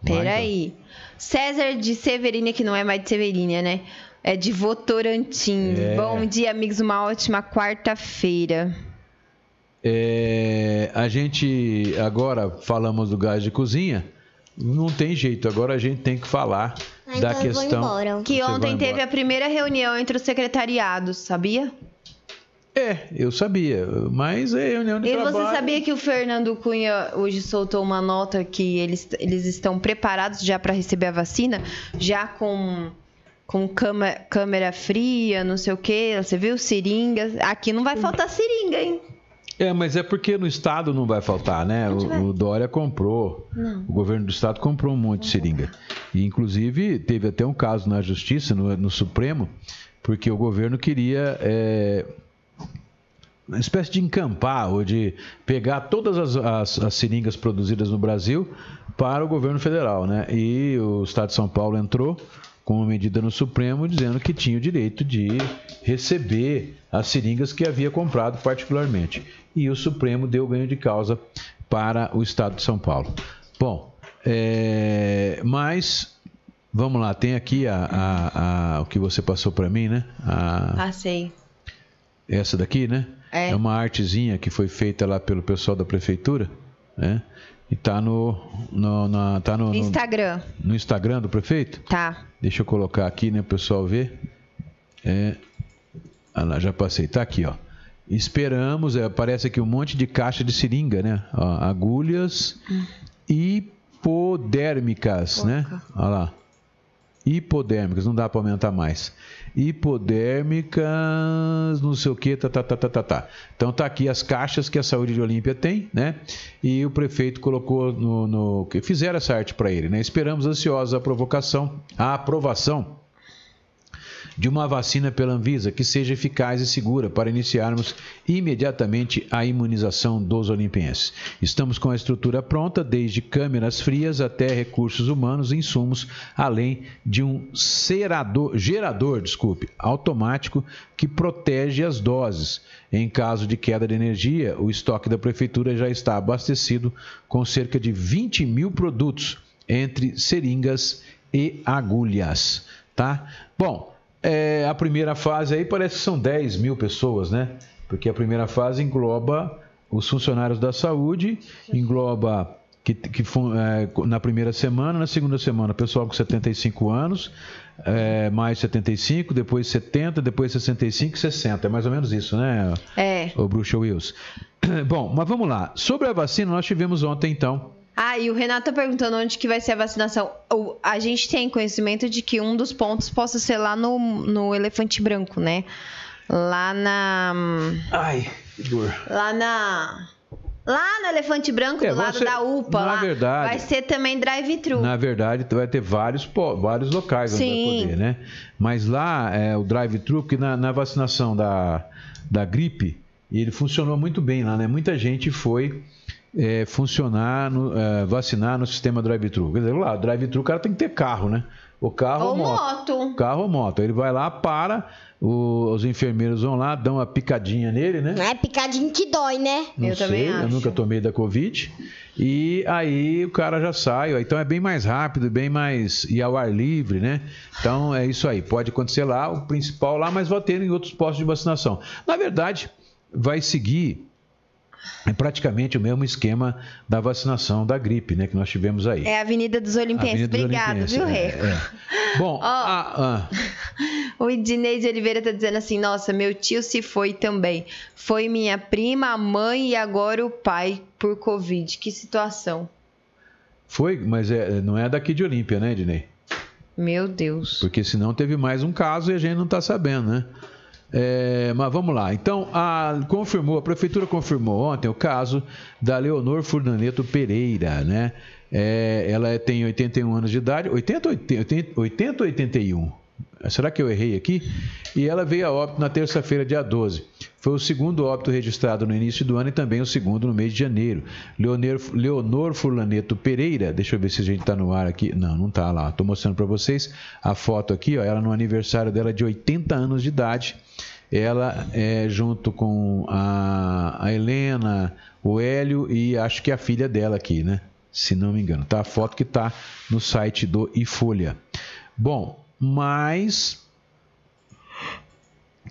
Peraí. César de Severina, que não é mais de Severina, né? É de Votorantim. É. Bom dia, amigos. Uma ótima quarta-feira. É, a gente agora falamos do gás de cozinha. Não tem jeito, agora a gente tem que falar ah, da então questão. Que ontem teve a primeira reunião entre os secretariados, sabia? É, eu sabia, mas é reunião de e trabalho. E você sabia que o Fernando Cunha hoje soltou uma nota que eles, eles estão preparados já para receber a vacina, já com com câmera, câmera fria, não sei o quê. Você viu? Seringas. Aqui não vai faltar seringa, hein? É, mas é porque no estado não vai faltar, né? O, o, Dória comprou, não. o governo do estado comprou um monte de seringa. E, inclusive, teve até um caso na justiça, no, no Supremo, porque o governo queria é, uma espécie de encampar ou de pegar todas as, as, as, seringas produzidas no Brasil para o governo federal, né? E o Estado de São Paulo entrou com uma medida no Supremo dizendo que tinha o direito de receber as seringas que havia comprado particularmente. E o Supremo deu ganho de causa para o Estado de São Paulo. Bom, é, mas vamos lá, tem aqui a, a, a o que você passou para mim, né? A, Passei. Essa daqui, né? É. é uma artezinha que foi feita lá pelo pessoal da prefeitura, né? E tá no, no, na, tá no, Instagram. No, no, Instagram do prefeito? Tá. Deixa eu colocar aqui, né, o pessoal ver. É, ah lá, já passei. Tá aqui, ó. Esperamos, é, aparece aqui um monte de caixa de seringa, né? Ó, agulhas hipodérmicas, né? Olha lá hipodérmicas, não dá para aumentar mais. Hipodérmicas, não sei o que, tá, tá, tá, tá, tá, tá. Então tá aqui as caixas que a Saúde de Olímpia tem, né? E o prefeito colocou no, no fizeram essa arte para ele, né? Esperamos ansiosos a provocação, a aprovação de uma vacina pela Anvisa que seja eficaz e segura para iniciarmos imediatamente a imunização dos olimpienses. Estamos com a estrutura pronta, desde câmeras frias até recursos humanos e insumos, além de um serador, gerador desculpe, automático que protege as doses. Em caso de queda de energia, o estoque da prefeitura já está abastecido com cerca de 20 mil produtos, entre seringas e agulhas. Tá? Bom, é, a primeira fase aí parece que são 10 mil pessoas, né? Porque a primeira fase engloba os funcionários da saúde, engloba que, que é, na primeira semana, na segunda semana, pessoal com 75 anos, é, mais 75, depois 70, depois 65 60. É mais ou menos isso, né? É. O Bruxo Wills. Bom, mas vamos lá. Sobre a vacina, nós tivemos ontem, então, ah, e o Renato tá perguntando onde que vai ser a vacinação. A gente tem conhecimento de que um dos pontos possa ser lá no, no Elefante Branco, né? Lá na. Ai, que dor. Lá na. Lá no Elefante Branco, é, do lado ser, da UPA, na lá, verdade, vai ser também drive-thru. Na verdade, vai ter vários, vários locais onde Sim. vai poder, né? Mas lá, é, o drive-thru, porque na, na, vacinação da, da gripe, ele funcionou muito bem lá, né? Muita gente foi é, funcionar, no, é, vacinar no sistema drive-thru. Quer dizer, lá, drive-thru o cara tem que ter carro, né? O carro ou, ou moto. moto. Carro ou moto. Ele vai lá, para, o, os enfermeiros vão lá, dão uma picadinha nele, né? Não é picadinha que dói, né? Não eu sei, também acho. Eu nunca tomei da Covid. E aí o cara já sai. Então é bem mais rápido, bem mais. e ao ar livre, né? Então é isso aí. Pode acontecer lá, o principal lá, mas vai ter em outros postos de vacinação. Na verdade, vai seguir é praticamente o mesmo esquema da vacinação da gripe, né, que nós tivemos aí. É a Avenida dos Olimpienses. Obrigado, viu, Rê? É, é. Bom, oh, a, a... o Idinei de Oliveira está dizendo assim: nossa, meu tio se foi também. Foi minha prima, a mãe e agora o pai por Covid. Que situação. Foi, mas é, não é daqui de Olímpia, né, Ednei? Meu Deus. Porque senão teve mais um caso e a gente não está sabendo, né? É, mas vamos lá. Então, a, confirmou, a prefeitura confirmou ontem o caso da Leonor Furnaneto Pereira, né? É, ela tem 81 anos de idade, 80 ou 80, 80 ou 81? Será que eu errei aqui? E ela veio a óbito na terça-feira, dia 12. Foi o segundo óbito registrado no início do ano e também o segundo no mês de janeiro. Leonor, Leonor Furlaneto Pereira, deixa eu ver se a gente está no ar aqui. Não, não está lá. Estou mostrando para vocês a foto aqui. Ó, ela no aniversário dela de 80 anos de idade. Ela é junto com a, a Helena, o Hélio e acho que a filha dela aqui, né? Se não me engano. Tá a foto que está no site do iFolha. Bom, mas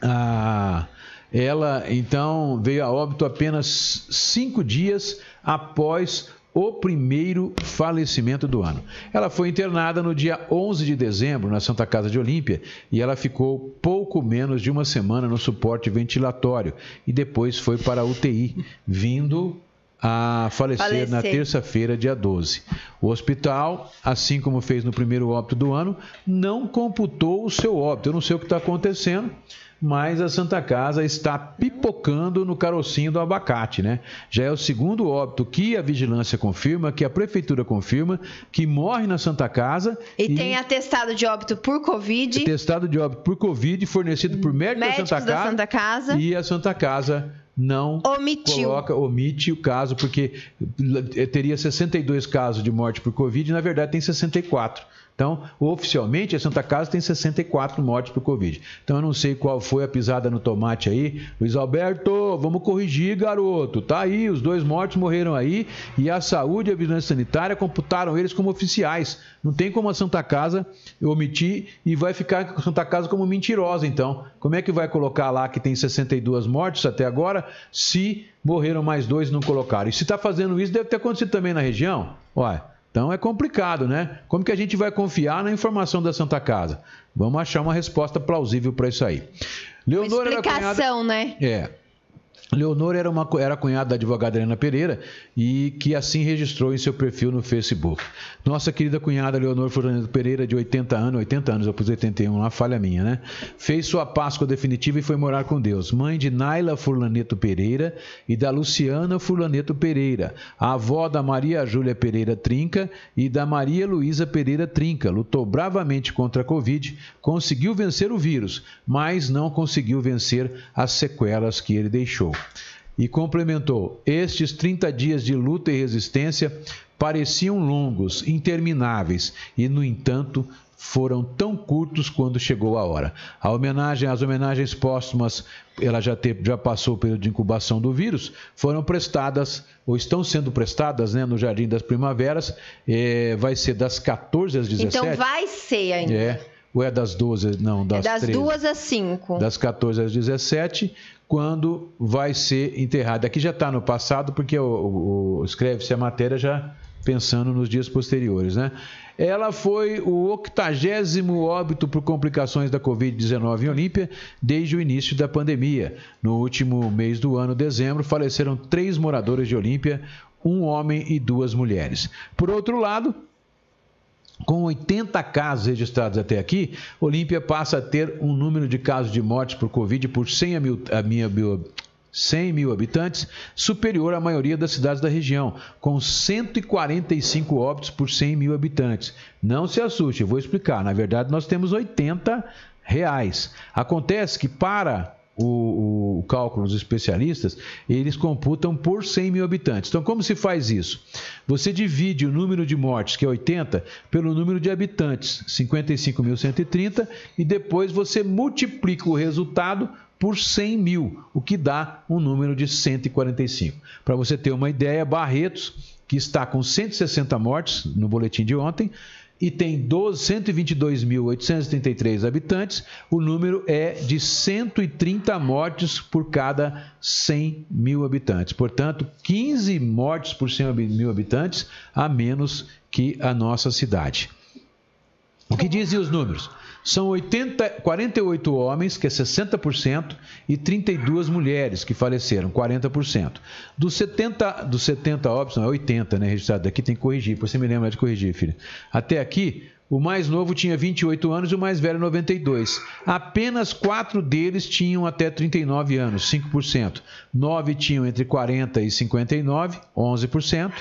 a, ela então veio a óbito apenas cinco dias após o primeiro falecimento do ano. Ela foi internada no dia 11 de dezembro na Santa Casa de Olímpia e ela ficou pouco menos de uma semana no suporte ventilatório e depois foi para a UTI, vindo a falecer, falecer. na terça-feira, dia 12. O hospital, assim como fez no primeiro óbito do ano, não computou o seu óbito. Eu não sei o que está acontecendo, mas a Santa Casa está pipocando no carocinho do abacate, né? Já é o segundo óbito que a vigilância confirma, que a prefeitura confirma, que morre na Santa Casa. E, e tem atestado de óbito por Covid. Atestado de óbito por Covid fornecido por médicos, médicos da, Santa, da Santa Casa. E a Santa Casa não Omitiu. coloca, omite o caso, porque teria 62 casos de morte por Covid, e na verdade tem 64. Então, oficialmente, a Santa Casa tem 64 mortes por Covid. Então, eu não sei qual foi a pisada no tomate aí. Luiz Alberto, vamos corrigir, garoto. Tá aí, os dois mortos morreram aí e a saúde e a vigilância sanitária computaram eles como oficiais. Não tem como a Santa Casa omitir e vai ficar a Santa Casa como mentirosa, então. Como é que vai colocar lá que tem 62 mortes até agora se morreram mais dois e não colocaram? E se está fazendo isso, deve ter acontecido também na região? Olha. Então é complicado, né? Como que a gente vai confiar na informação da Santa Casa? Vamos achar uma resposta plausível para isso aí. Leonor uma explicação, cunhada... né? É. Leonor era, uma, era cunhada da advogada Helena Pereira e que assim registrou em seu perfil no Facebook. Nossa querida cunhada Leonor Furlaneto Pereira, de 80 anos, 80 anos, eu pus 81, uma falha minha, né? Fez sua Páscoa definitiva e foi morar com Deus. Mãe de Naila Furlaneto Pereira e da Luciana Furlaneto Pereira. Avó da Maria Júlia Pereira Trinca e da Maria Luísa Pereira Trinca. Lutou bravamente contra a Covid, conseguiu vencer o vírus, mas não conseguiu vencer as sequelas que ele deixou. E complementou: Estes 30 dias de luta e resistência pareciam longos, intermináveis, e, no entanto, foram tão curtos quando chegou a hora. A homenagem, as homenagens póstumas, ela já, te, já passou o período de incubação do vírus, foram prestadas, ou estão sendo prestadas, né, no Jardim das Primaveras, é, vai ser das 14 às 17. Então vai ser ainda. É, ou é das 12, não, das, é das 13, 2 às 5. Das 14 às 17, quando vai ser enterrada. Aqui já está no passado, porque escreve-se a matéria já pensando nos dias posteriores, né? Ela foi o octagésimo óbito por complicações da Covid-19 em Olímpia desde o início da pandemia. No último mês do ano, dezembro, faleceram três moradores de Olímpia, um homem e duas mulheres. Por outro lado, com 80 casos registrados até aqui, Olímpia passa a ter um número de casos de mortes por Covid por 100 mil, a minha, 100 mil habitantes, superior à maioria das cidades da região, com 145 óbitos por 100 mil habitantes. Não se assuste, vou explicar. Na verdade, nós temos 80 reais. Acontece que para o, o, cálculo dos especialistas, eles computam por 100 mil habitantes. Então, como se faz isso? Você divide o número de mortes, que é 80, pelo número de habitantes, 55.130, e depois você multiplica o resultado por 100 mil, o que dá um número de 145. Para você ter uma ideia, Barretos, que está com 160 mortes no boletim de ontem, e tem 122.833 habitantes, o número é de 130 mortes por cada 100 mil habitantes. Portanto, 15 mortes por 100 mil habitantes a menos que a nossa cidade. O que dizem os números? São 80, 48 homens, que é 60%, e 32 mulheres que faleceram, 40%. Dos 70, dos 70 óbitos, não é 80, né, registrado aqui, tem que corrigir, você me lembra de corrigir, filho. Até aqui, o mais novo tinha 28 anos e o mais velho 92. Apenas quatro deles tinham até 39 anos, 5%. Nove tinham entre 40 e 59, 11%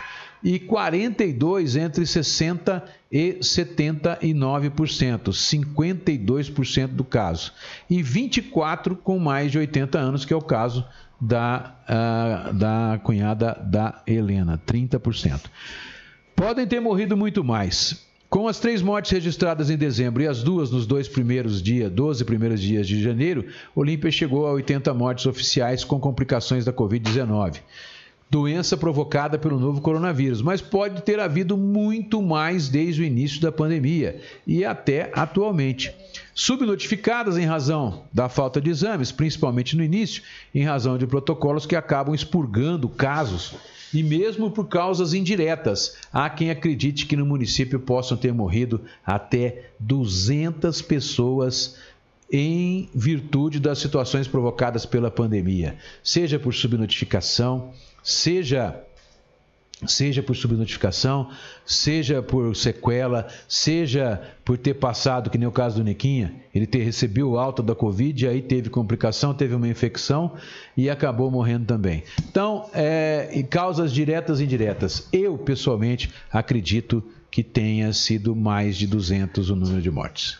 e 42 entre 60 e 79%, 52% do caso. E 24 com mais de 80 anos, que é o caso da, uh, da cunhada da Helena, 30%. Podem ter morrido muito mais. Com as três mortes registradas em dezembro e as duas nos dois primeiros dias, 12 primeiros dias de janeiro, Olímpia chegou a 80 mortes oficiais com complicações da Covid-19 doença provocada pelo novo coronavírus, mas pode ter havido muito mais desde o início da pandemia e até atualmente. Subnotificadas em razão da falta de exames, principalmente no início, em razão de protocolos que acabam expurgando casos e mesmo por causas indiretas. Há quem acredite que no município possam ter morrido até 200 pessoas em virtude das situações provocadas pela pandemia, seja por subnotificação, seja seja por subnotificação, seja por sequela, seja por ter passado, que nem o caso do Niquinha, ele ter recebeu alta da Covid, aí teve complicação, teve uma infecção e acabou morrendo também. Então, é, causas diretas e indiretas. Eu, pessoalmente, acredito que tenha sido mais de 200 o número de mortes.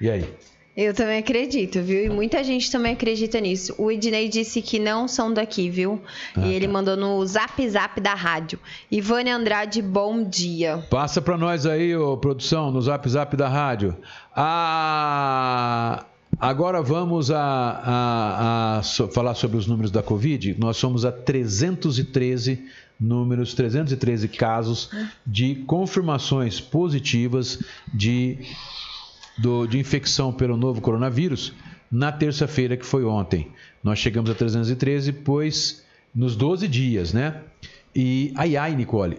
E aí? Eu também acredito, viu? E muita gente também acredita nisso. O Ednei disse que não são daqui, viu? Ah, e ele tá. mandou no zap zap da rádio. Ivane Andrade, bom dia. Passa para nós aí, ô, produção, no zap zap da rádio. Ah, agora vamos a, a, a so, falar sobre os números da Covid. Nós somos a 313 números, 313 casos de confirmações positivas de do, de infecção pelo novo coronavírus na terça-feira, que foi ontem. Nós chegamos a 313, pois nos 12 dias, né? E ai ai, Nicole.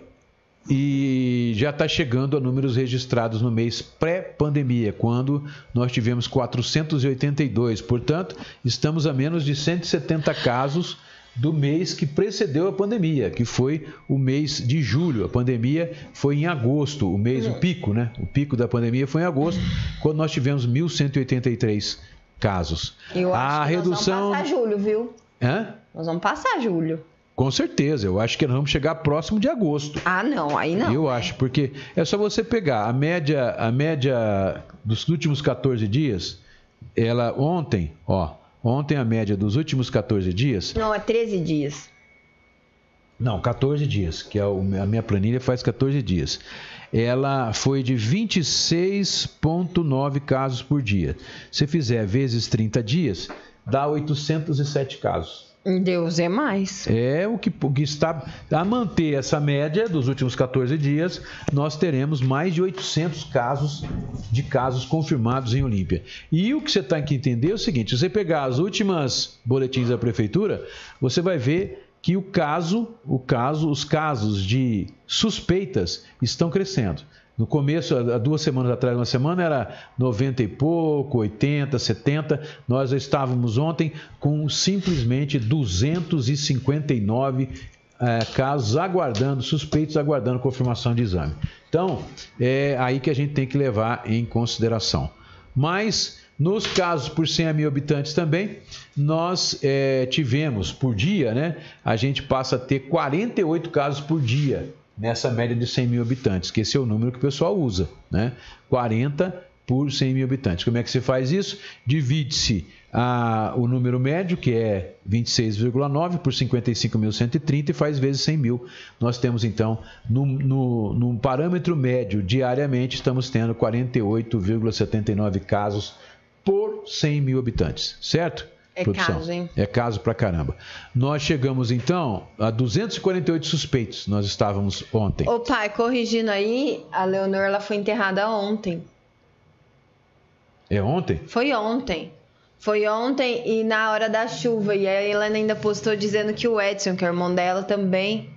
E já está chegando a números registrados no mês pré-pandemia, quando nós tivemos 482. Portanto, estamos a menos de 170 casos do mês que precedeu a pandemia, que foi o mês de julho. A pandemia foi em agosto, o mês, o pico, né? O pico da pandemia foi em agosto, quando nós tivemos 1.183 casos. Eu acho a que redução... nós vamos passar julho, viu? Hã? Nós vamos passar julho. Com certeza, eu acho que nós vamos chegar próximo de agosto. Ah, não, aí não. Eu né? acho, porque é só você pegar a média, a média dos últimos 14 dias, ela ontem, ó, Ontem a média dos últimos 14 dias. Não, é 13 dias. Não, 14 dias, que é a minha planilha faz 14 dias. Ela foi de 26,9 casos por dia. Se fizer vezes 30 dias, dá 807 casos. Deus é mais. É o que, o que está a manter essa média dos últimos 14 dias, nós teremos mais de 800 casos de casos confirmados em Olímpia. E o que você tem que entender é o seguinte: se você pegar as últimas boletins da prefeitura, você vai ver que o caso, o caso, os casos de suspeitas estão crescendo. No começo, há duas semanas atrás, uma semana era 90 e pouco, 80, 70. Nós estávamos ontem com simplesmente 259 é, casos aguardando, suspeitos aguardando confirmação de exame. Então, é aí que a gente tem que levar em consideração. Mas, nos casos por 100 mil habitantes também, nós é, tivemos por dia, né? A gente passa a ter 48 casos por dia nessa média de 100 mil habitantes, que esse é o número que o pessoal usa, né? 40 por 100 mil habitantes. Como é que se faz isso? Divide-se o número médio, que é 26,9 por 55.130 e faz vezes 100 mil. Nós temos então, no, no parâmetro médio, diariamente, estamos tendo 48,79 casos por 100 mil habitantes, certo? É produção. caso, hein? É caso pra caramba. Nós chegamos então a 248 suspeitos. Nós estávamos ontem. Ô pai, corrigindo aí, a Leonor ela foi enterrada ontem. É ontem? Foi ontem. Foi ontem e na hora da chuva. E a Helena ainda postou dizendo que o Edson, que é o irmão dela, também.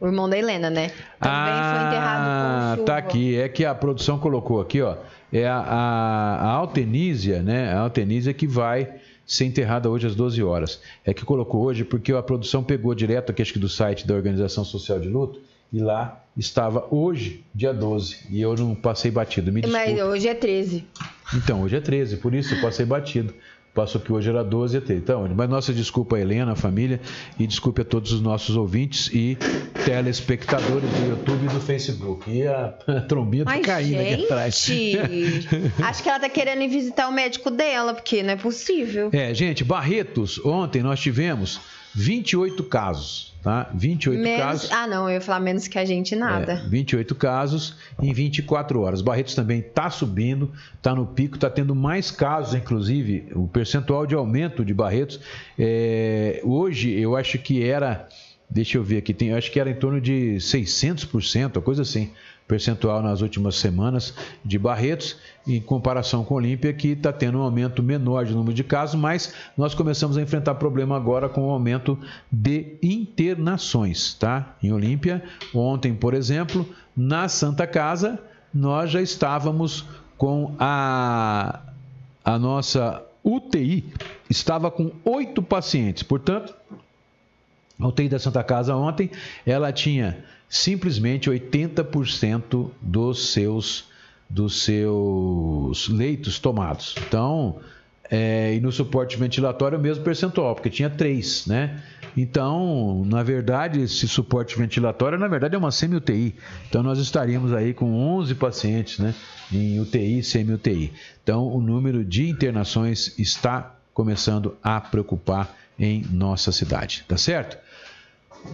O irmão da Helena, né? Também ah, foi enterrado com chuva. Tá aqui. É que a produção colocou aqui, ó. É a, a, a Altenísia, né? A Altenísia que vai ser enterrada hoje às 12 horas. É que colocou hoje porque a produção pegou direto aqui, acho que do site da Organização Social de Luto, e lá estava hoje, dia 12, e eu não passei batido. Me Mas hoje é 13. Então, hoje é 13, por isso eu passei batido. Passou que hoje era 12 e 13. Então, mas nossa desculpa a Helena, a família, e desculpe a todos os nossos ouvintes e telespectadores do YouTube e do Facebook. E a, a trombinha tá caindo gente, aqui atrás. Acho que ela tá querendo ir visitar o médico dela, porque não é possível. É, gente, Barretos, ontem nós tivemos 28 casos, tá? 28 menos, casos. Ah, não, eu ia falar menos que a gente nada. É, 28 casos em 24 horas. Barretos também está subindo, está no pico, está tendo mais casos, inclusive, o percentual de aumento de Barretos. É, hoje, eu acho que era, deixa eu ver aqui, tem, acho que era em torno de 600%, coisa assim percentual nas últimas semanas de Barretos, em comparação com Olímpia, que está tendo um aumento menor de número de casos, mas nós começamos a enfrentar problema agora com o aumento de internações, tá? Em Olímpia, ontem, por exemplo, na Santa Casa, nós já estávamos com a, a nossa UTI, estava com oito pacientes, portanto, A UTI da Santa Casa ontem, ela tinha simplesmente 80% dos seus, dos seus leitos tomados. Então, é, e no suporte ventilatório o mesmo percentual, porque tinha 3, né? Então, na verdade, esse suporte ventilatório, na verdade, é uma semi-UTI. Então, nós estaríamos aí com 11 pacientes, né? Em UTI, semi-UTI. Então, o número de internações está começando a preocupar em nossa cidade, tá certo?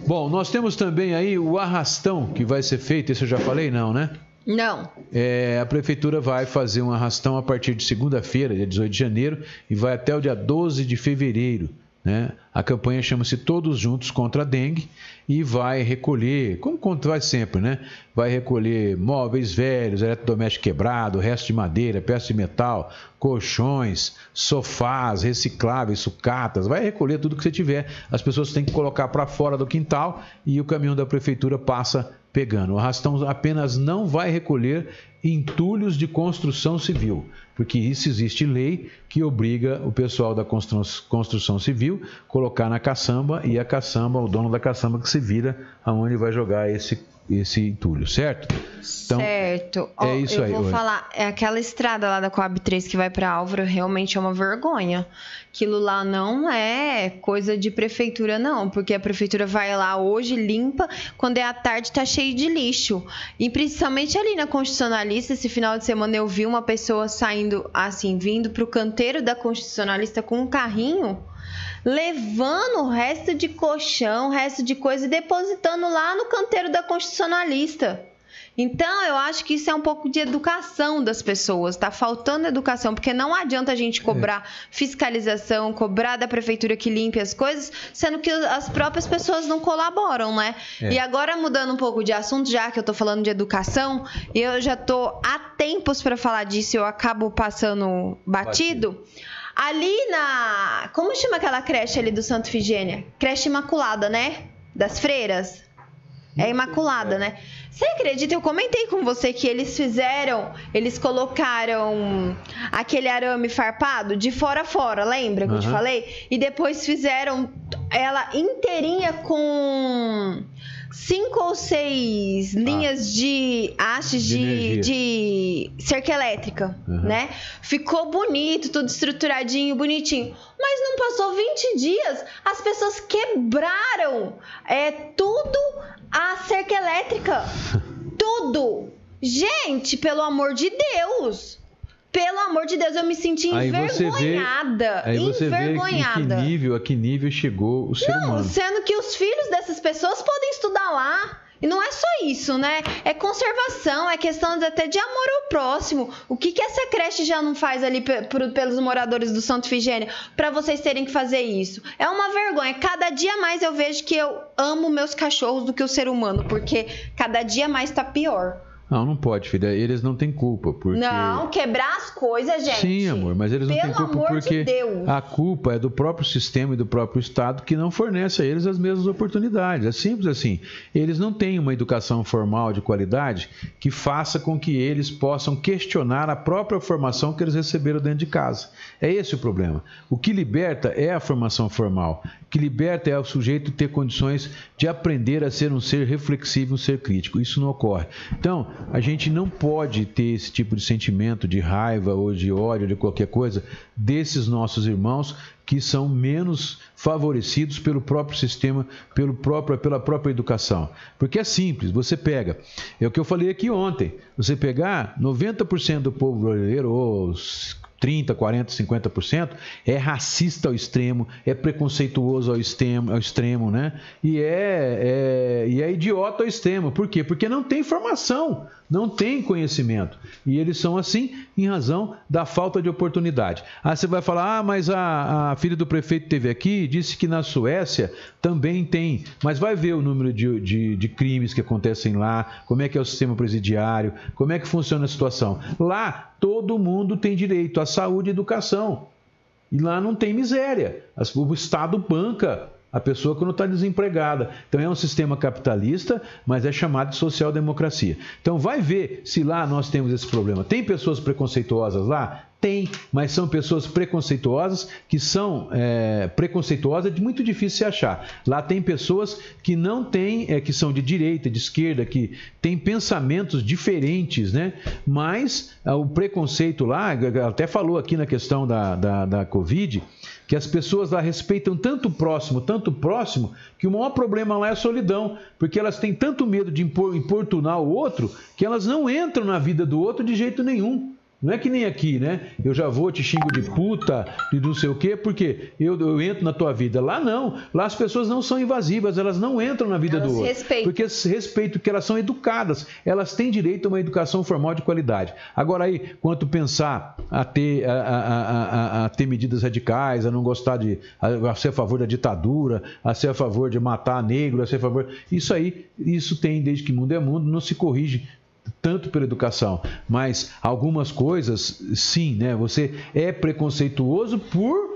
Bom, nós temos também aí o arrastão que vai ser feito, isso eu já falei, não, né? Não. É, a prefeitura vai fazer um arrastão a partir de segunda-feira, dia 18 de janeiro, e vai até o dia 12 de fevereiro. Né? A campanha chama-se Todos Juntos contra a Dengue e vai recolher, como vai sempre, né? Vai recolher móveis velhos, eletrodoméstico quebrado, resto de madeira, peça de metal, colchões, sofás, recicláveis, sucatas, vai recolher tudo que você tiver. As pessoas têm que colocar para fora do quintal e o caminhão da prefeitura passa pegando. O arrastão apenas não vai recolher entulhos de construção civil, porque isso existe lei que obriga o pessoal da construção civil colocar na caçamba e a caçamba, o dono da caçamba que se vira aonde vai jogar esse esse entulho, certo? Então, certo. É isso eu aí. Eu vou falar, é aquela estrada lá da Coab 3 que vai para Álvaro, realmente é uma vergonha. Aquilo lá não é coisa de prefeitura não, porque a prefeitura vai lá hoje limpa, quando é à tarde tá cheio de lixo. E principalmente ali na Constitucionalista, esse final de semana eu vi uma pessoa saindo assim, vindo pro canteiro da Constitucionalista com um carrinho levando o resto de colchão, o resto de coisa e depositando lá no canteiro da constitucionalista. Então, eu acho que isso é um pouco de educação das pessoas. Tá faltando educação, porque não adianta a gente cobrar é. fiscalização, cobrar da prefeitura que limpe as coisas, sendo que as próprias pessoas não colaboram, né? É. E agora, mudando um pouco de assunto, já que eu tô falando de educação, eu já tô há tempos para falar disso, eu acabo passando batido. batido. Ali na. Como chama aquela creche ali do Santo Figênia? Creche Imaculada, né? Das freiras. É Imaculada, né? Você acredita? Eu comentei com você que eles fizeram, eles colocaram aquele arame farpado de fora a fora, lembra que uhum. eu te falei? E depois fizeram ela inteirinha com cinco ou seis ah. linhas de hastes de, de, de, cerca elétrica, uhum. né? Ficou bonito, tudo estruturadinho, bonitinho. Mas não passou 20 dias, as pessoas quebraram é, tudo a cerca elétrica. tudo! Gente, pelo amor de Deus! Pelo amor de Deus, eu me senti envergonhada. Aí você vê, aí você vê a que nível, a que nível chegou o ser Não, humano. Sendo que os filhos dessas pessoas podem estudar lá. E não é só isso, né? É conservação, é questão até de amor ao próximo. O que, que essa creche já não faz ali pelos moradores do Santo Figênia para vocês terem que fazer isso? É uma vergonha. Cada dia mais eu vejo que eu amo meus cachorros do que o ser humano, porque cada dia mais tá pior. Não, não pode, filha. Eles não têm culpa. Porque... Não, quebrar as coisas, gente. Sim, amor, mas eles não têm culpa porque de a culpa é do próprio sistema e do próprio Estado que não fornece a eles as mesmas oportunidades. É simples assim. Eles não têm uma educação formal de qualidade que faça com que eles possam questionar a própria formação que eles receberam dentro de casa. É esse o problema. O que liberta é a formação formal. Que liberta é o sujeito ter condições de aprender a ser um ser reflexivo, um ser crítico. Isso não ocorre. Então, a gente não pode ter esse tipo de sentimento de raiva ou de ódio de qualquer coisa desses nossos irmãos que são menos favorecidos pelo próprio sistema, pelo próprio, pela própria educação. Porque é simples, você pega, é o que eu falei aqui ontem, você pegar 90% do povo brasileiro, ou 30, 40, 50%, é racista ao extremo, é preconceituoso ao extremo, ao extremo né? E é, é, e é idiota ao extremo. Por quê? Porque não tem formação, não tem conhecimento. E eles são assim em razão da falta de oportunidade. Aí você vai falar, ah, mas a, a filha do prefeito teve aqui disse que na Suécia também tem. Mas vai ver o número de, de, de crimes que acontecem lá, como é que é o sistema presidiário, como é que funciona a situação. Lá, todo mundo tem direito saúde e educação. E lá não tem miséria. O Estado banca a pessoa quando está desempregada. Então é um sistema capitalista, mas é chamado de social-democracia. Então vai ver se lá nós temos esse problema. Tem pessoas preconceituosas lá? Tem, mas são pessoas preconceituosas que são é, preconceituosas de muito difícil se achar. Lá tem pessoas que não têm, é, que são de direita, de esquerda, que têm pensamentos diferentes, né? Mas é, o preconceito lá, até falou aqui na questão da, da, da Covid, que as pessoas lá respeitam tanto o próximo, tanto o próximo, que o maior problema lá é a solidão, porque elas têm tanto medo de importunar o outro que elas não entram na vida do outro de jeito nenhum. Não é que nem aqui, né? Eu já vou, te xingo de puta, de não sei o quê, porque eu, eu entro na tua vida. Lá não. Lá as pessoas não são invasivas, elas não entram na vida Elas do outro. respeitam. Porque respeito, porque elas são educadas. Elas têm direito a uma educação formal de qualidade. Agora aí, quanto pensar a ter, a- a- a- a ter medidas radicais, a não gostar de. A, a ser a favor da ditadura, a ser a favor de matar negro, a ser a favor. Isso aí, isso tem desde que mundo é mundo, não se corrige tanto pela educação, mas algumas coisas, sim, né? Você é preconceituoso por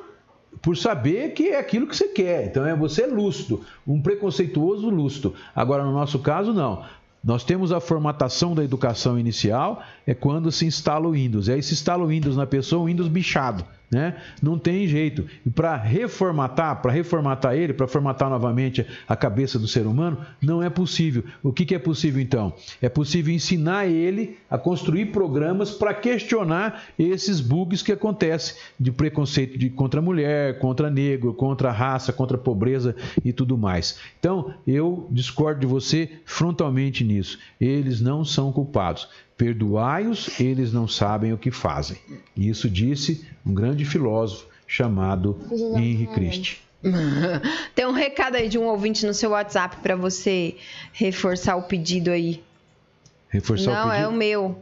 por saber que é aquilo que você quer. Então é você é lúcido, um preconceituoso lúcido. Agora no nosso caso não. Nós temos a formatação da educação inicial, é quando se instala o Windows. E aí se instala o Windows na pessoa, o Windows bichado, né? Não tem jeito. E para reformatar, para reformatar ele, para formatar novamente a cabeça do ser humano, não é possível. O que, que é possível então? É possível ensinar ele a construir programas para questionar esses bugs que acontecem de preconceito de, contra a mulher, contra negro, contra a raça, contra a pobreza e tudo mais. Então, eu discordo de você frontalmente nisso. Eles não são culpados. Perdoai-os, eles não sabem o que fazem. Isso disse um grande filósofo chamado Henri Christie. Tem um recado aí de um ouvinte no seu WhatsApp pra você reforçar o pedido aí. Reforçar Não, o é pedido? o meu.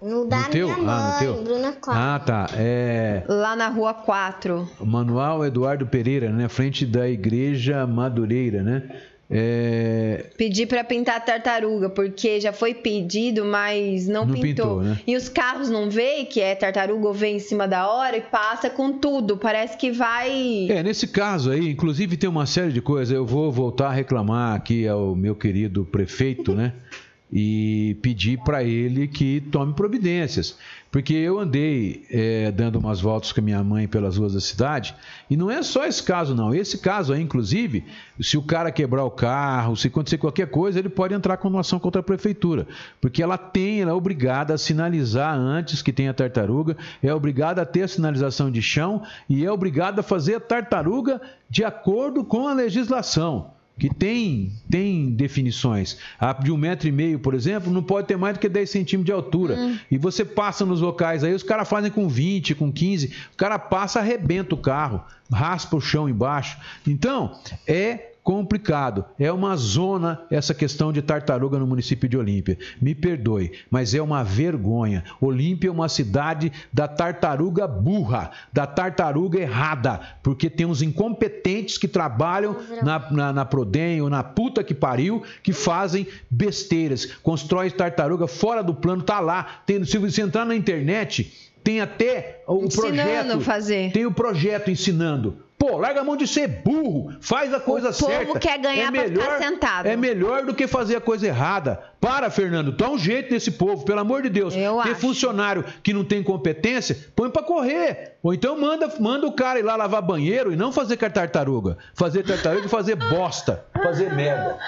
No da No teu? minha Ah, no mãe, teu? Bruna Costa. Ah, tá. É Lá na rua 4. Manual Eduardo Pereira, né? Frente da Igreja Madureira, né? É, Pedi pra pintar a tartaruga, porque já foi pedido, mas não, Não pintou. pintou, né? E os carros não veem que é tartaruga ou vem em cima da hora e passa com tudo. Parece que vai. É, nesse caso aí, inclusive tem uma série de coisas. Eu vou voltar a reclamar aqui ao meu querido prefeito, né? E pedir para ele que tome providências. Porque eu andei é, dando umas voltas com a minha mãe pelas ruas da cidade, e não é só esse caso, não. Esse caso aí, inclusive, se o cara quebrar o carro, se acontecer qualquer coisa, ele pode entrar com uma ação contra a prefeitura. Porque ela tem, ela é obrigada a sinalizar antes que tenha tartaruga, é obrigada a ter a sinalização de chão e é obrigada a fazer a tartaruga de acordo com a legislação. Que tem, tem definições. A de um metro e meio, por exemplo, não pode ter mais do que 10 centímetros de altura. E você passa nos locais aí, os caras fazem com 20, com 15, o cara passa, arrebenta o carro, raspa o chão embaixo. Então, é complicado. É uma zona essa questão de tartaruga no município de Olímpia. Me perdoe, mas é uma vergonha. Olímpia é uma cidade da tartaruga burra, da tartaruga errada, porque tem uns incompetentes que trabalham na, na, na Prodem ou na puta que pariu, que fazem besteiras, constrói tartaruga fora do plano, tá lá. Tem, se você entrar na internet, tem até o Ensinando projeto. fazer. Tem o projeto ensinando. Pô, larga a mão de ser burro, faz a coisa povo certa. quer ganhar pra ficar sentado. É melhor do que fazer a coisa errada. Para, Fernando, dá um jeito nesse povo, pelo amor de Deus. Eu Ter acho. funcionário que não tem competência, põe pra correr. Ou então manda, manda o cara ir lá lavar banheiro e não fazer com a tartaruga. Fazer tartaruga e fazer bosta, fazer merda.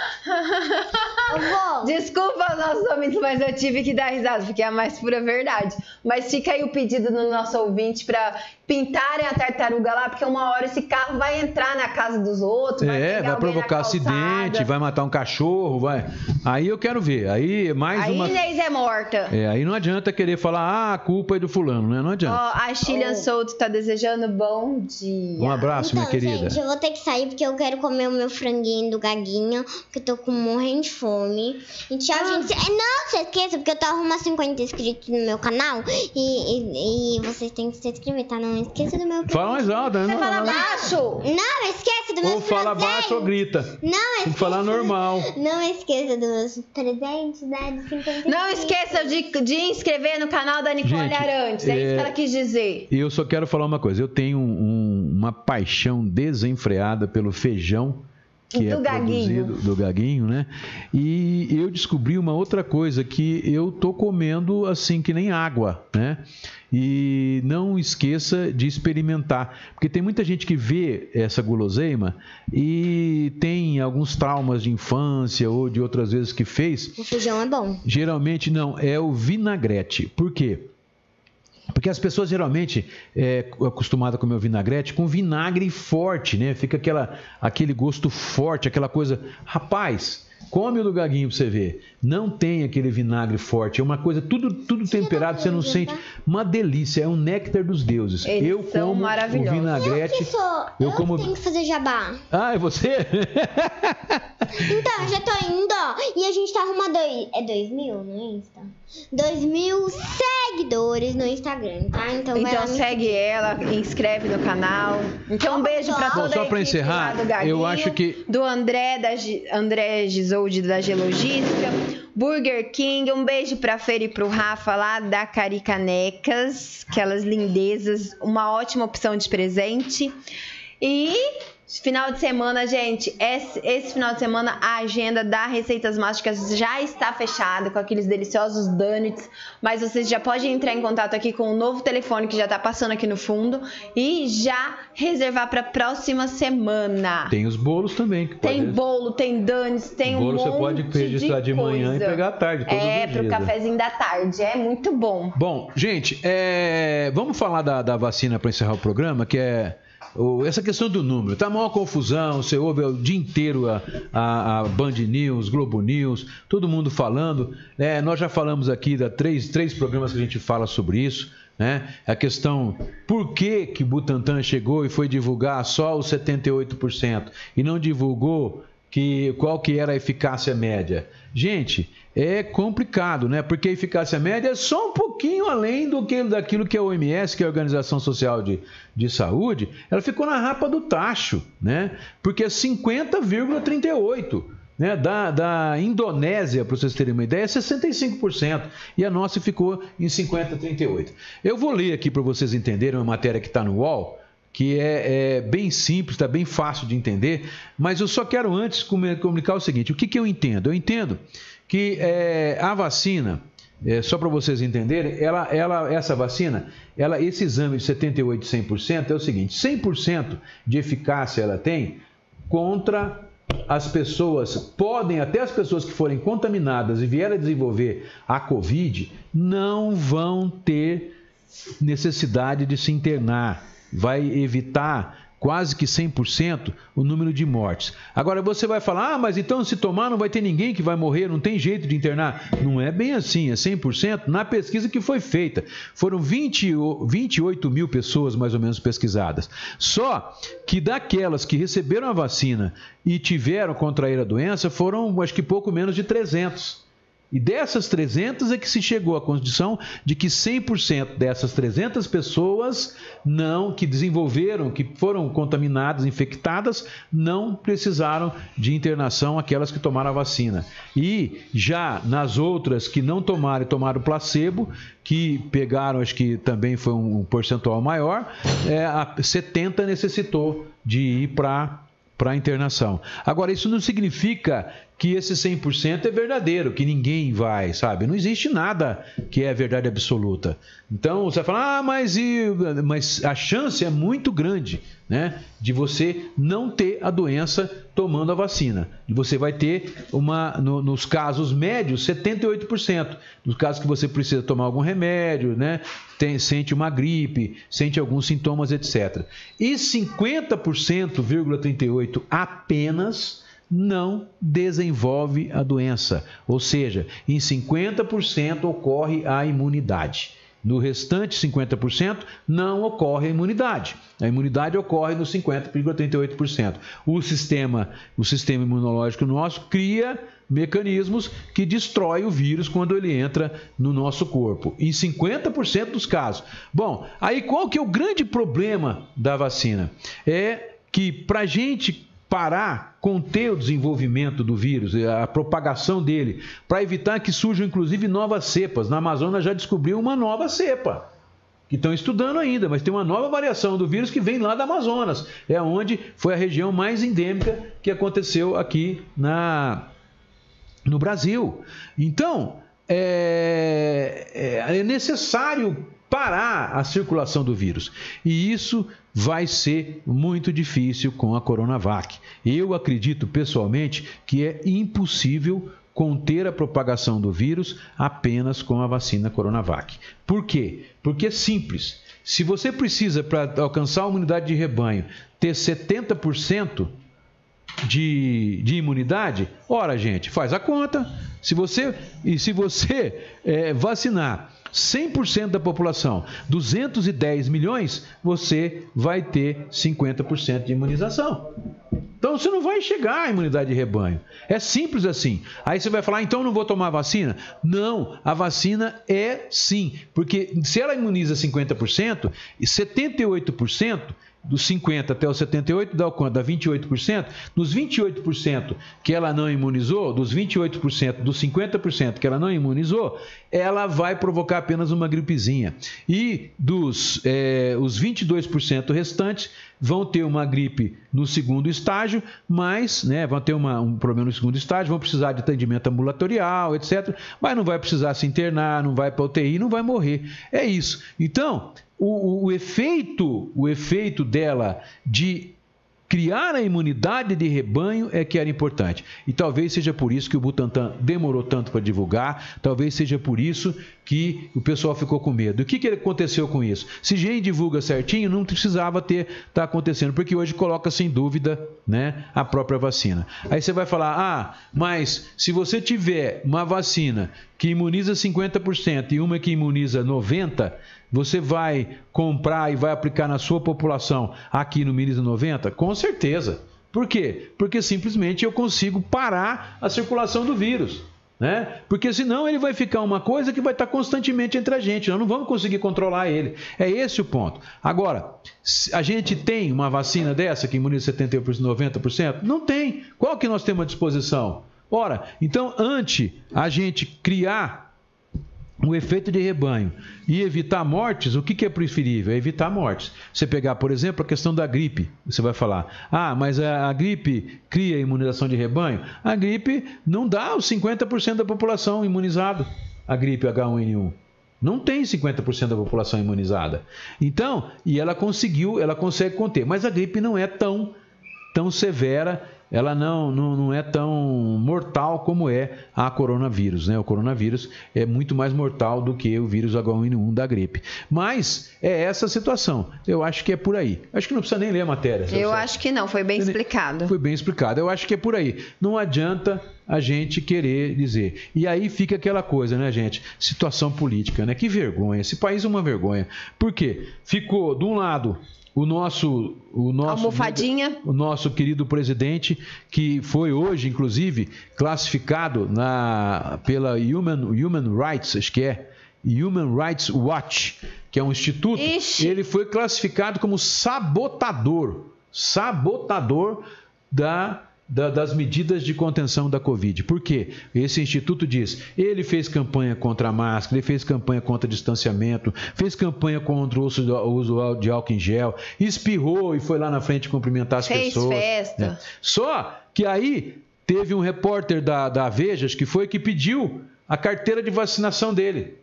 Desculpa os nossos ouvintes, mas eu tive que dar risada, porque é a mais pura verdade. Mas fica aí o pedido do nosso ouvinte pra pintarem a tartaruga lá, porque uma hora esse carro vai entrar na casa dos outros, vai É, pegar vai provocar acidente, vai matar um cachorro, vai. Aí eu quero ver. Aí mais Aí uma. Inês é morta. É, aí não adianta querer falar, ah, a culpa é do fulano, né? Não Ó, adianta. a Chilian Souto tá desejando bom dia. Um abraço, então, minha querida. gente, eu vou ter que sair porque eu quero comer o meu franguinho do Gaguinho, porque eu tô com morrendo de fome. E tchau, Ah. gente. É, Não se esqueça, porque eu tô arrumando 50 inscritos no meu canal. E, e, e vocês têm que se inscrever, tá? Não esqueça do meu Fala mais alto, né? Você fala baixo? Não esqueça do meu Ou fala baixo ou grita. Não Tem esqueça. que falar normal. Não esqueça dos meus presentes. Né? De 50 Não esqueça de, de inscrever no canal da Nicole Gente, Arantes. É, isso é- que ela quis dizer. E eu só quero falar uma coisa. Eu tenho um- uma paixão desenfreada pelo feijão que Do é gaguinho. produzido do gaguinho, né? E eu descobri uma outra coisa que eu tô comendo assim que nem água, né? E não esqueça de experimentar, porque tem muita gente que vê essa guloseima e tem alguns traumas de infância ou de outras vezes que fez O feijão é bom. Geralmente não, é o vinagrete. Por quê? Porque as pessoas geralmente é acostumadas a comer o vinagrete com vinagre forte, né? Fica aquela, aquele gosto forte, aquela coisa. Rapaz, come o do gaguinho pra você ver. Não tem aquele vinagre forte. É uma coisa, tudo, tudo temperado, você não sente. Uma delícia, é um néctar dos deuses. Eles eu são como o vinagrete. Eu, sou, eu eu como- tenho que fazer jabá. Ah, é você? Então, eu já tô indo, ó. E a gente tá arrumando aí. É 2 mil no Insta? 2 mil seguidores no Instagram, tá? Então, vai Então segue ela, inscreve no canal. Então um beijo pra Bom, toda só pra encerrar, lá do Gaguinho, eu acho que- do André da Gi- André Gisoldi da Gelogística, Burger King, um beijo pra Feira e pro Rafa lá da Caricanecas, aquelas lindezas, uma ótima opção de presente. E final de semana, gente, esse, esse final de semana a agenda da Receitas Mágicas já está fechada com aqueles deliciosos donuts, mas vocês já podem entrar em contato aqui com o novo telefone que já está passando aqui no fundo e já reservar para a próxima semana. Tem os bolos também. Que Tem pode- bolo, tem donuts, tem O um bolo monte você pode registrar de, manhã e pegar à tarde, todos É, os pro dias. cafezinho da tarde, é muito bom. Bom, gente, é, vamos falar da, da vacina para encerrar o programa, que é o- essa questão do número. Tá maior confusão, você ouve o dia inteiro a, a- a Band News, Globo News, todo mundo falando. né? nós já falamos aqui da três, três programas que a gente fala sobre isso. Né? A questão por que que Butantan chegou e foi divulgar só os 78% e não divulgou que qual que era a eficácia média. Gente, é complicado, né? Porque a eficácia média é só um pouquinho além do que daquilo que a OMS, que é a Organização Social de, de Saúde, ela ficou na rapa do tacho, né? Porque é 50,38. Né, da, da Indonésia, para vocês terem uma ideia, é 65%. E a nossa ficou em 50,38%. Eu vou ler aqui para vocês entenderem uma matéria que está no UOL, que é, é bem simples, está bem fácil de entender, mas eu só quero antes comunicar o seguinte: o que, que eu entendo? Eu entendo que é, a vacina, é, só para vocês entenderem, ela, ela, essa vacina, ela, esse exame de 78% e 100% é o seguinte: 100% de eficácia ela tem contra as pessoas, podem, até as pessoas que forem contaminadas e vierem a desenvolver a Covid, não vão ter necessidade de se internar. Vai evitar quase que 100% o número de mortes. Agora você vai falar, ah, mas então se tomar não vai ter ninguém que vai morrer, não tem jeito de internar. Não é bem assim, é 100% na pesquisa que foi feita. Foram 20, o- 28 mil pessoas mais ou menos pesquisadas. Só que daquelas que receberam a vacina e tiveram contrair a doença, foram acho que pouco menos de 300. E dessas 300 é que se chegou à condição de que 100% dessas 300 pessoas não que desenvolveram, que foram contaminadas, infectadas, não precisaram de internação aquelas que tomaram a vacina. E já nas outras que não tomaram e tomaram placebo, que pegaram, acho que também foi um percentual maior, é, a 70 necessitou de ir para para internação. Agora, isso não significa que esse 100% é verdadeiro, que ninguém vai, sabe? Não existe nada que é verdade absoluta. Então, você vai falar, ah, mas, e... mas a chance é muito grande, né? De você não ter a doença tomando a vacina. E você vai ter, uma, no- nos casos médios, 78%. Nos casos que você precisa tomar algum remédio, né? Tem- sente uma gripe, sente alguns sintomas, etc. E 50,38% apenas não desenvolve a doença. Ou seja, em 50% ocorre a imunidade. No restante 50% não ocorre a imunidade. A imunidade ocorre nos 50,38%. O sistema, o sistema imunológico nosso cria mecanismos que destrói o vírus quando ele entra no nosso corpo, em 50% dos casos. Bom, aí qual que é o grande problema da vacina? É que para gente parar, conter o desenvolvimento do vírus, a propagação dele, para evitar que surjam inclusive novas cepas. Na Amazônia já descobriu uma nova cepa que estão estudando ainda, mas tem uma nova variação do vírus que vem lá da Amazonas. É onde foi a região mais endêmica que aconteceu aqui na, no Brasil. Então, é, é necessário parar a circulação do vírus. E isso vai ser muito difícil com a Coronavac. Eu acredito pessoalmente que é impossível conter a propagação do vírus apenas com a vacina Coronavac. Por quê? Porque é simples. Se você precisa, para alcançar a imunidade de rebanho, ter 70% de, de imunidade, ora, gente, faz a conta. Se você, e se você é, vacinar 100% da população, 210 milhões, você vai ter 50% de imunização. Então você não vai chegar à imunidade de rebanho. É simples assim. Aí você vai falar, então não vou tomar vacina? Não, a vacina é sim, porque se ela imuniza 50%, e 78% dos 50 até os 78 dá o quanto? Dá 28%. Dos 28% que ela não imunizou, dos 28%, dos 50% que ela não imunizou, ela vai provocar apenas uma gripezinha. E dos é, os 22% restantes vão ter uma gripe no segundo estágio, mas né, vão ter uma, um problema no segundo estágio, vão precisar de atendimento ambulatorial, etc. Mas não vai precisar se internar, não vai para UTI, não vai morrer. É isso. Então, o, o, efeito, o efeito dela de criar a imunidade de rebanho é que era importante. E talvez seja por isso que o Butantan demorou tanto para divulgar, talvez seja por isso que o pessoal ficou com medo. O que, que aconteceu com isso? Se gente divulga certinho, não precisava ter tá acontecendo, porque hoje coloca sem dúvida, né, a própria vacina. Aí você vai falar: "Ah, mas se você tiver uma vacina que imuniza 50% e uma que imuniza 90%, você vai comprar e vai aplicar na sua população aqui no Minis 90? Com certeza. Por quê? Porque simplesmente eu consigo parar a circulação do vírus. Né? Porque senão ele vai ficar uma coisa que vai estar constantemente entre a gente. Nós não vamos conseguir controlar ele. É esse o ponto. Agora, a gente tem uma vacina dessa que imuniza 70%, 90%? Não tem. Qual que nós temos à disposição? Ora, então, antes a gente criar o efeito de rebanho e evitar mortes, o que, que é preferível? É evitar mortes. Você pegar, por exemplo, a questão da gripe, você vai falar, ah, mas a, a gripe cria imunização de rebanho? A gripe não dá os 50% da população imunizado, a gripe H1N1. Não tem 50% da população imunizada. Então, e ela conseguiu, ela consegue conter, mas a gripe não é tão, tão severa ela não, não, não é tão mortal como é a coronavírus. Né? O coronavírus é muito mais mortal do que o vírus H1N1 da gripe. Mas é essa a situação. Eu acho que é por aí. Acho que não precisa nem ler a matéria. Eu acho que não, foi bem explicado. Foi bem explicado. Eu acho que é por aí. Não adianta a gente querer dizer. E aí fica aquela coisa, né, gente? Situação política, né? Que vergonha. Esse país é uma vergonha. Por quê? Ficou, de um lado, o nosso o nosso almofadinha o nosso querido presidente que foi hoje inclusive classificado na pela Human Human Rights acho que é Human Rights Watch que é um instituto Ixi. ele foi classificado como sabotador sabotador da da, das medidas de contenção da Covid. Por quê? Esse instituto diz: ele fez campanha contra a máscara, ele fez campanha contra distanciamento, fez campanha contra o uso, o uso de álcool em gel, espirrou e foi lá na frente cumprimentar as fez pessoas. Festa. Né? Só que aí teve um repórter da, da Vejas que foi que pediu a carteira de vacinação dele.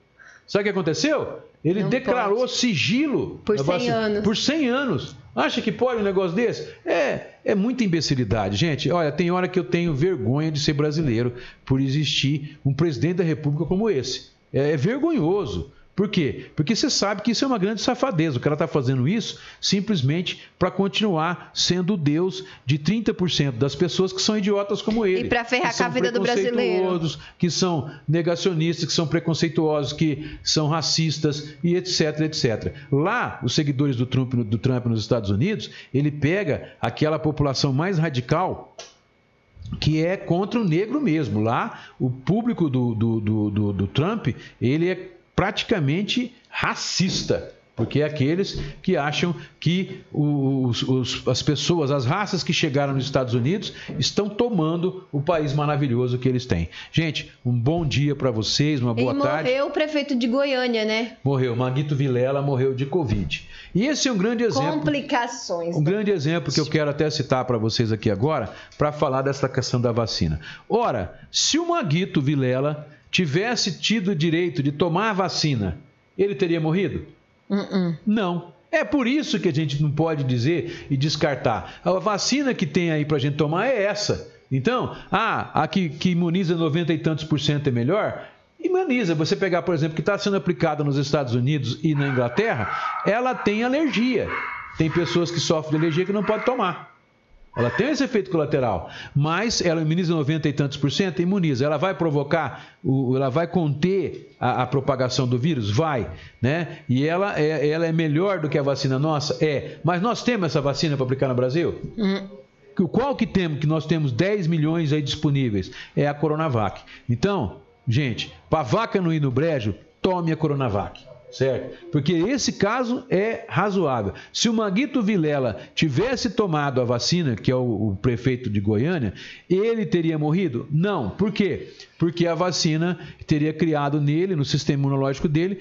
Sabe o que aconteceu? Ele Não declarou pode. sigilo por 100 anos. Por 100 anos. Acha que pode um negócio desse? É, é muita imbecilidade. Gente, olha, tem hora que eu tenho vergonha de ser brasileiro por existir um presidente da República como esse. É, é vergonhoso. Por quê? Porque você sabe que isso é uma grande safadeza. O cara está fazendo isso simplesmente para continuar sendo o Deus de 30% das pessoas que são idiotas como ele. E para ferrar com a vida do brasileiro. Que são negacionistas, que são preconceituosos, que são racistas e etc, etc. Lá, os seguidores do Trump, do Trump nos Estados Unidos, ele pega aquela população mais radical que é contra o negro mesmo. Lá, o público do, do, do, do, do Trump, ele é praticamente racista. Porque é aqueles que acham que os, os, as pessoas, as raças que chegaram nos Estados Unidos estão tomando o país maravilhoso que eles têm. Gente, um bom dia para vocês, uma boa e tarde. morreu o prefeito de Goiânia, né? Morreu, Maguito Vilela morreu de Covid. E esse é um grande exemplo. Complicações. Um grande exemplo que eu quero até citar para vocês aqui agora, para falar dessa questão da vacina. Ora, se o Maguito Vilela tivesse tido o direito de tomar a vacina, ele teria morrido? Uh-uh. Não. É por isso que a gente não pode dizer e descartar. A vacina que tem aí para a gente tomar é essa. Então, ah, a que, que imuniza 90 e tantos por cento é melhor? Imuniza. Você pegar, por exemplo, que está sendo aplicada nos Estados Unidos e na Inglaterra, ela tem alergia. Tem pessoas que sofrem de alergia que não podem tomar. Ela tem esse efeito colateral, mas ela imuniza 90 e tantos por cento, imuniza. Ela vai provocar, o, ela vai conter a, a, propagação do vírus? Vai, né? E ela é, ela é melhor do que a vacina nossa? É. Mas nós temos essa vacina para aplicar no Brasil? Hum. Qual que temos? Que nós temos 10 milhões aí disponíveis? É a Coronavac. Então, gente, para a vaca não ir no brejo, tome a Coronavac certo? Porque esse caso é razoável. Se o Maguito Vilela tivesse tomado a vacina, que é o, o, prefeito de Goiânia, ele teria morrido? Não. Por quê? Porque a vacina teria criado nele, no sistema imunológico dele,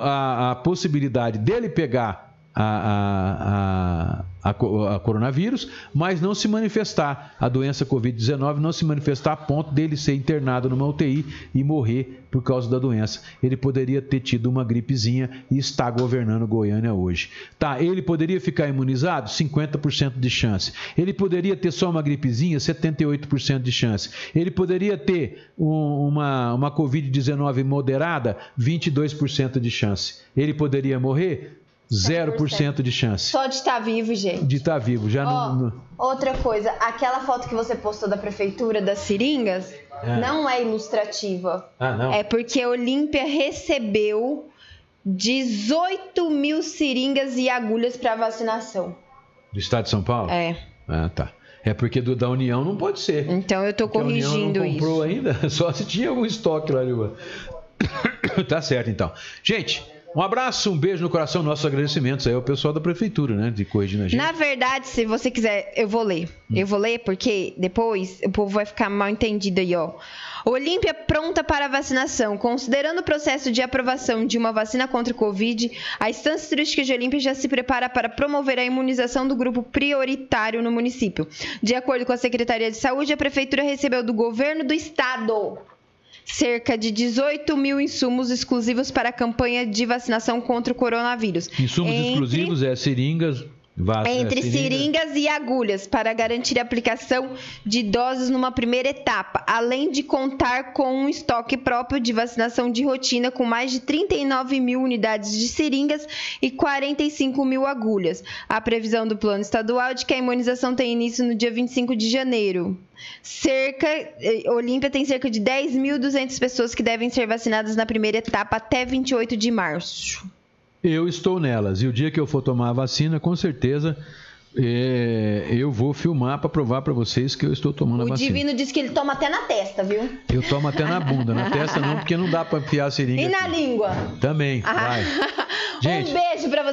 a, a possibilidade dele pegar a, a, a, a, coronavírus, mas não se manifestar a doença Covid-19, não se manifestar a ponto dele ser internado numa UTI e morrer por causa da doença. Ele poderia ter tido uma gripezinha e está governando Goiânia hoje. Tá, ele poderia ficar imunizado? 50% de chance. Ele poderia ter só uma gripezinha? 78% de chance. Ele poderia ter um, uma, uma Covid-19 moderada? 22% de chance. Ele poderia morrer? 0% de chance. Só de estar vivo, gente. De estar vivo. Já Ó, não, não- Outra coisa, aquela foto que você postou da prefeitura das seringas É. não é ilustrativa. Ah, não. É porque a Olímpia recebeu 18 mil seringas e agulhas para vacinação. Do estado de São Paulo? É. Ah, tá. É porque do, da União não pode ser. Então eu tô Porque a União corrigindo não comprou isso. ainda, só se tinha algum estoque lá, Lua. tá certo, então. Gente, um abraço, um beijo no coração, nossos agradecimentos aí ao pessoal da prefeitura, né, de corrigindo a gente. Na verdade, se você quiser, eu vou ler. Hum. Eu vou ler porque depois o povo vai ficar mal entendido aí, ó. Olímpia pronta para vacinação. Considerando o processo de aprovação de uma vacina contra o Covid, a instância turística de Olímpia já se prepara para promover a imunização do grupo prioritário no município. De acordo com a Secretaria de Saúde, a Prefeitura recebeu do governo do estado cerca de 18 mil insumos exclusivos para a campanha de vacinação contra o coronavírus. Insumos Entre- exclusivos é seringas, va- é, entre seringas e agulhas para garantir a aplicação de doses numa primeira etapa, além de contar com um estoque próprio de vacinação de rotina com mais de 39 mil unidades de seringas e 45 mil agulhas. A previsão do plano estadual é de que a imunização tem início no dia 25 de janeiro. Cerca, eh, Olímpia tem cerca de 10.200 pessoas que devem ser vacinadas na primeira etapa até 28 de março. Eu estou nelas. E o dia que eu for tomar a vacina, com certeza é, eu vou filmar para provar para vocês que eu estou tomando a O vacina. Divino disse que ele toma até na testa, viu? Eu tomo até na bunda, na testa não, porque não dá para enfiar a seringa. E na aqui. língua? Também, vai. Gente. Um beijo pra você.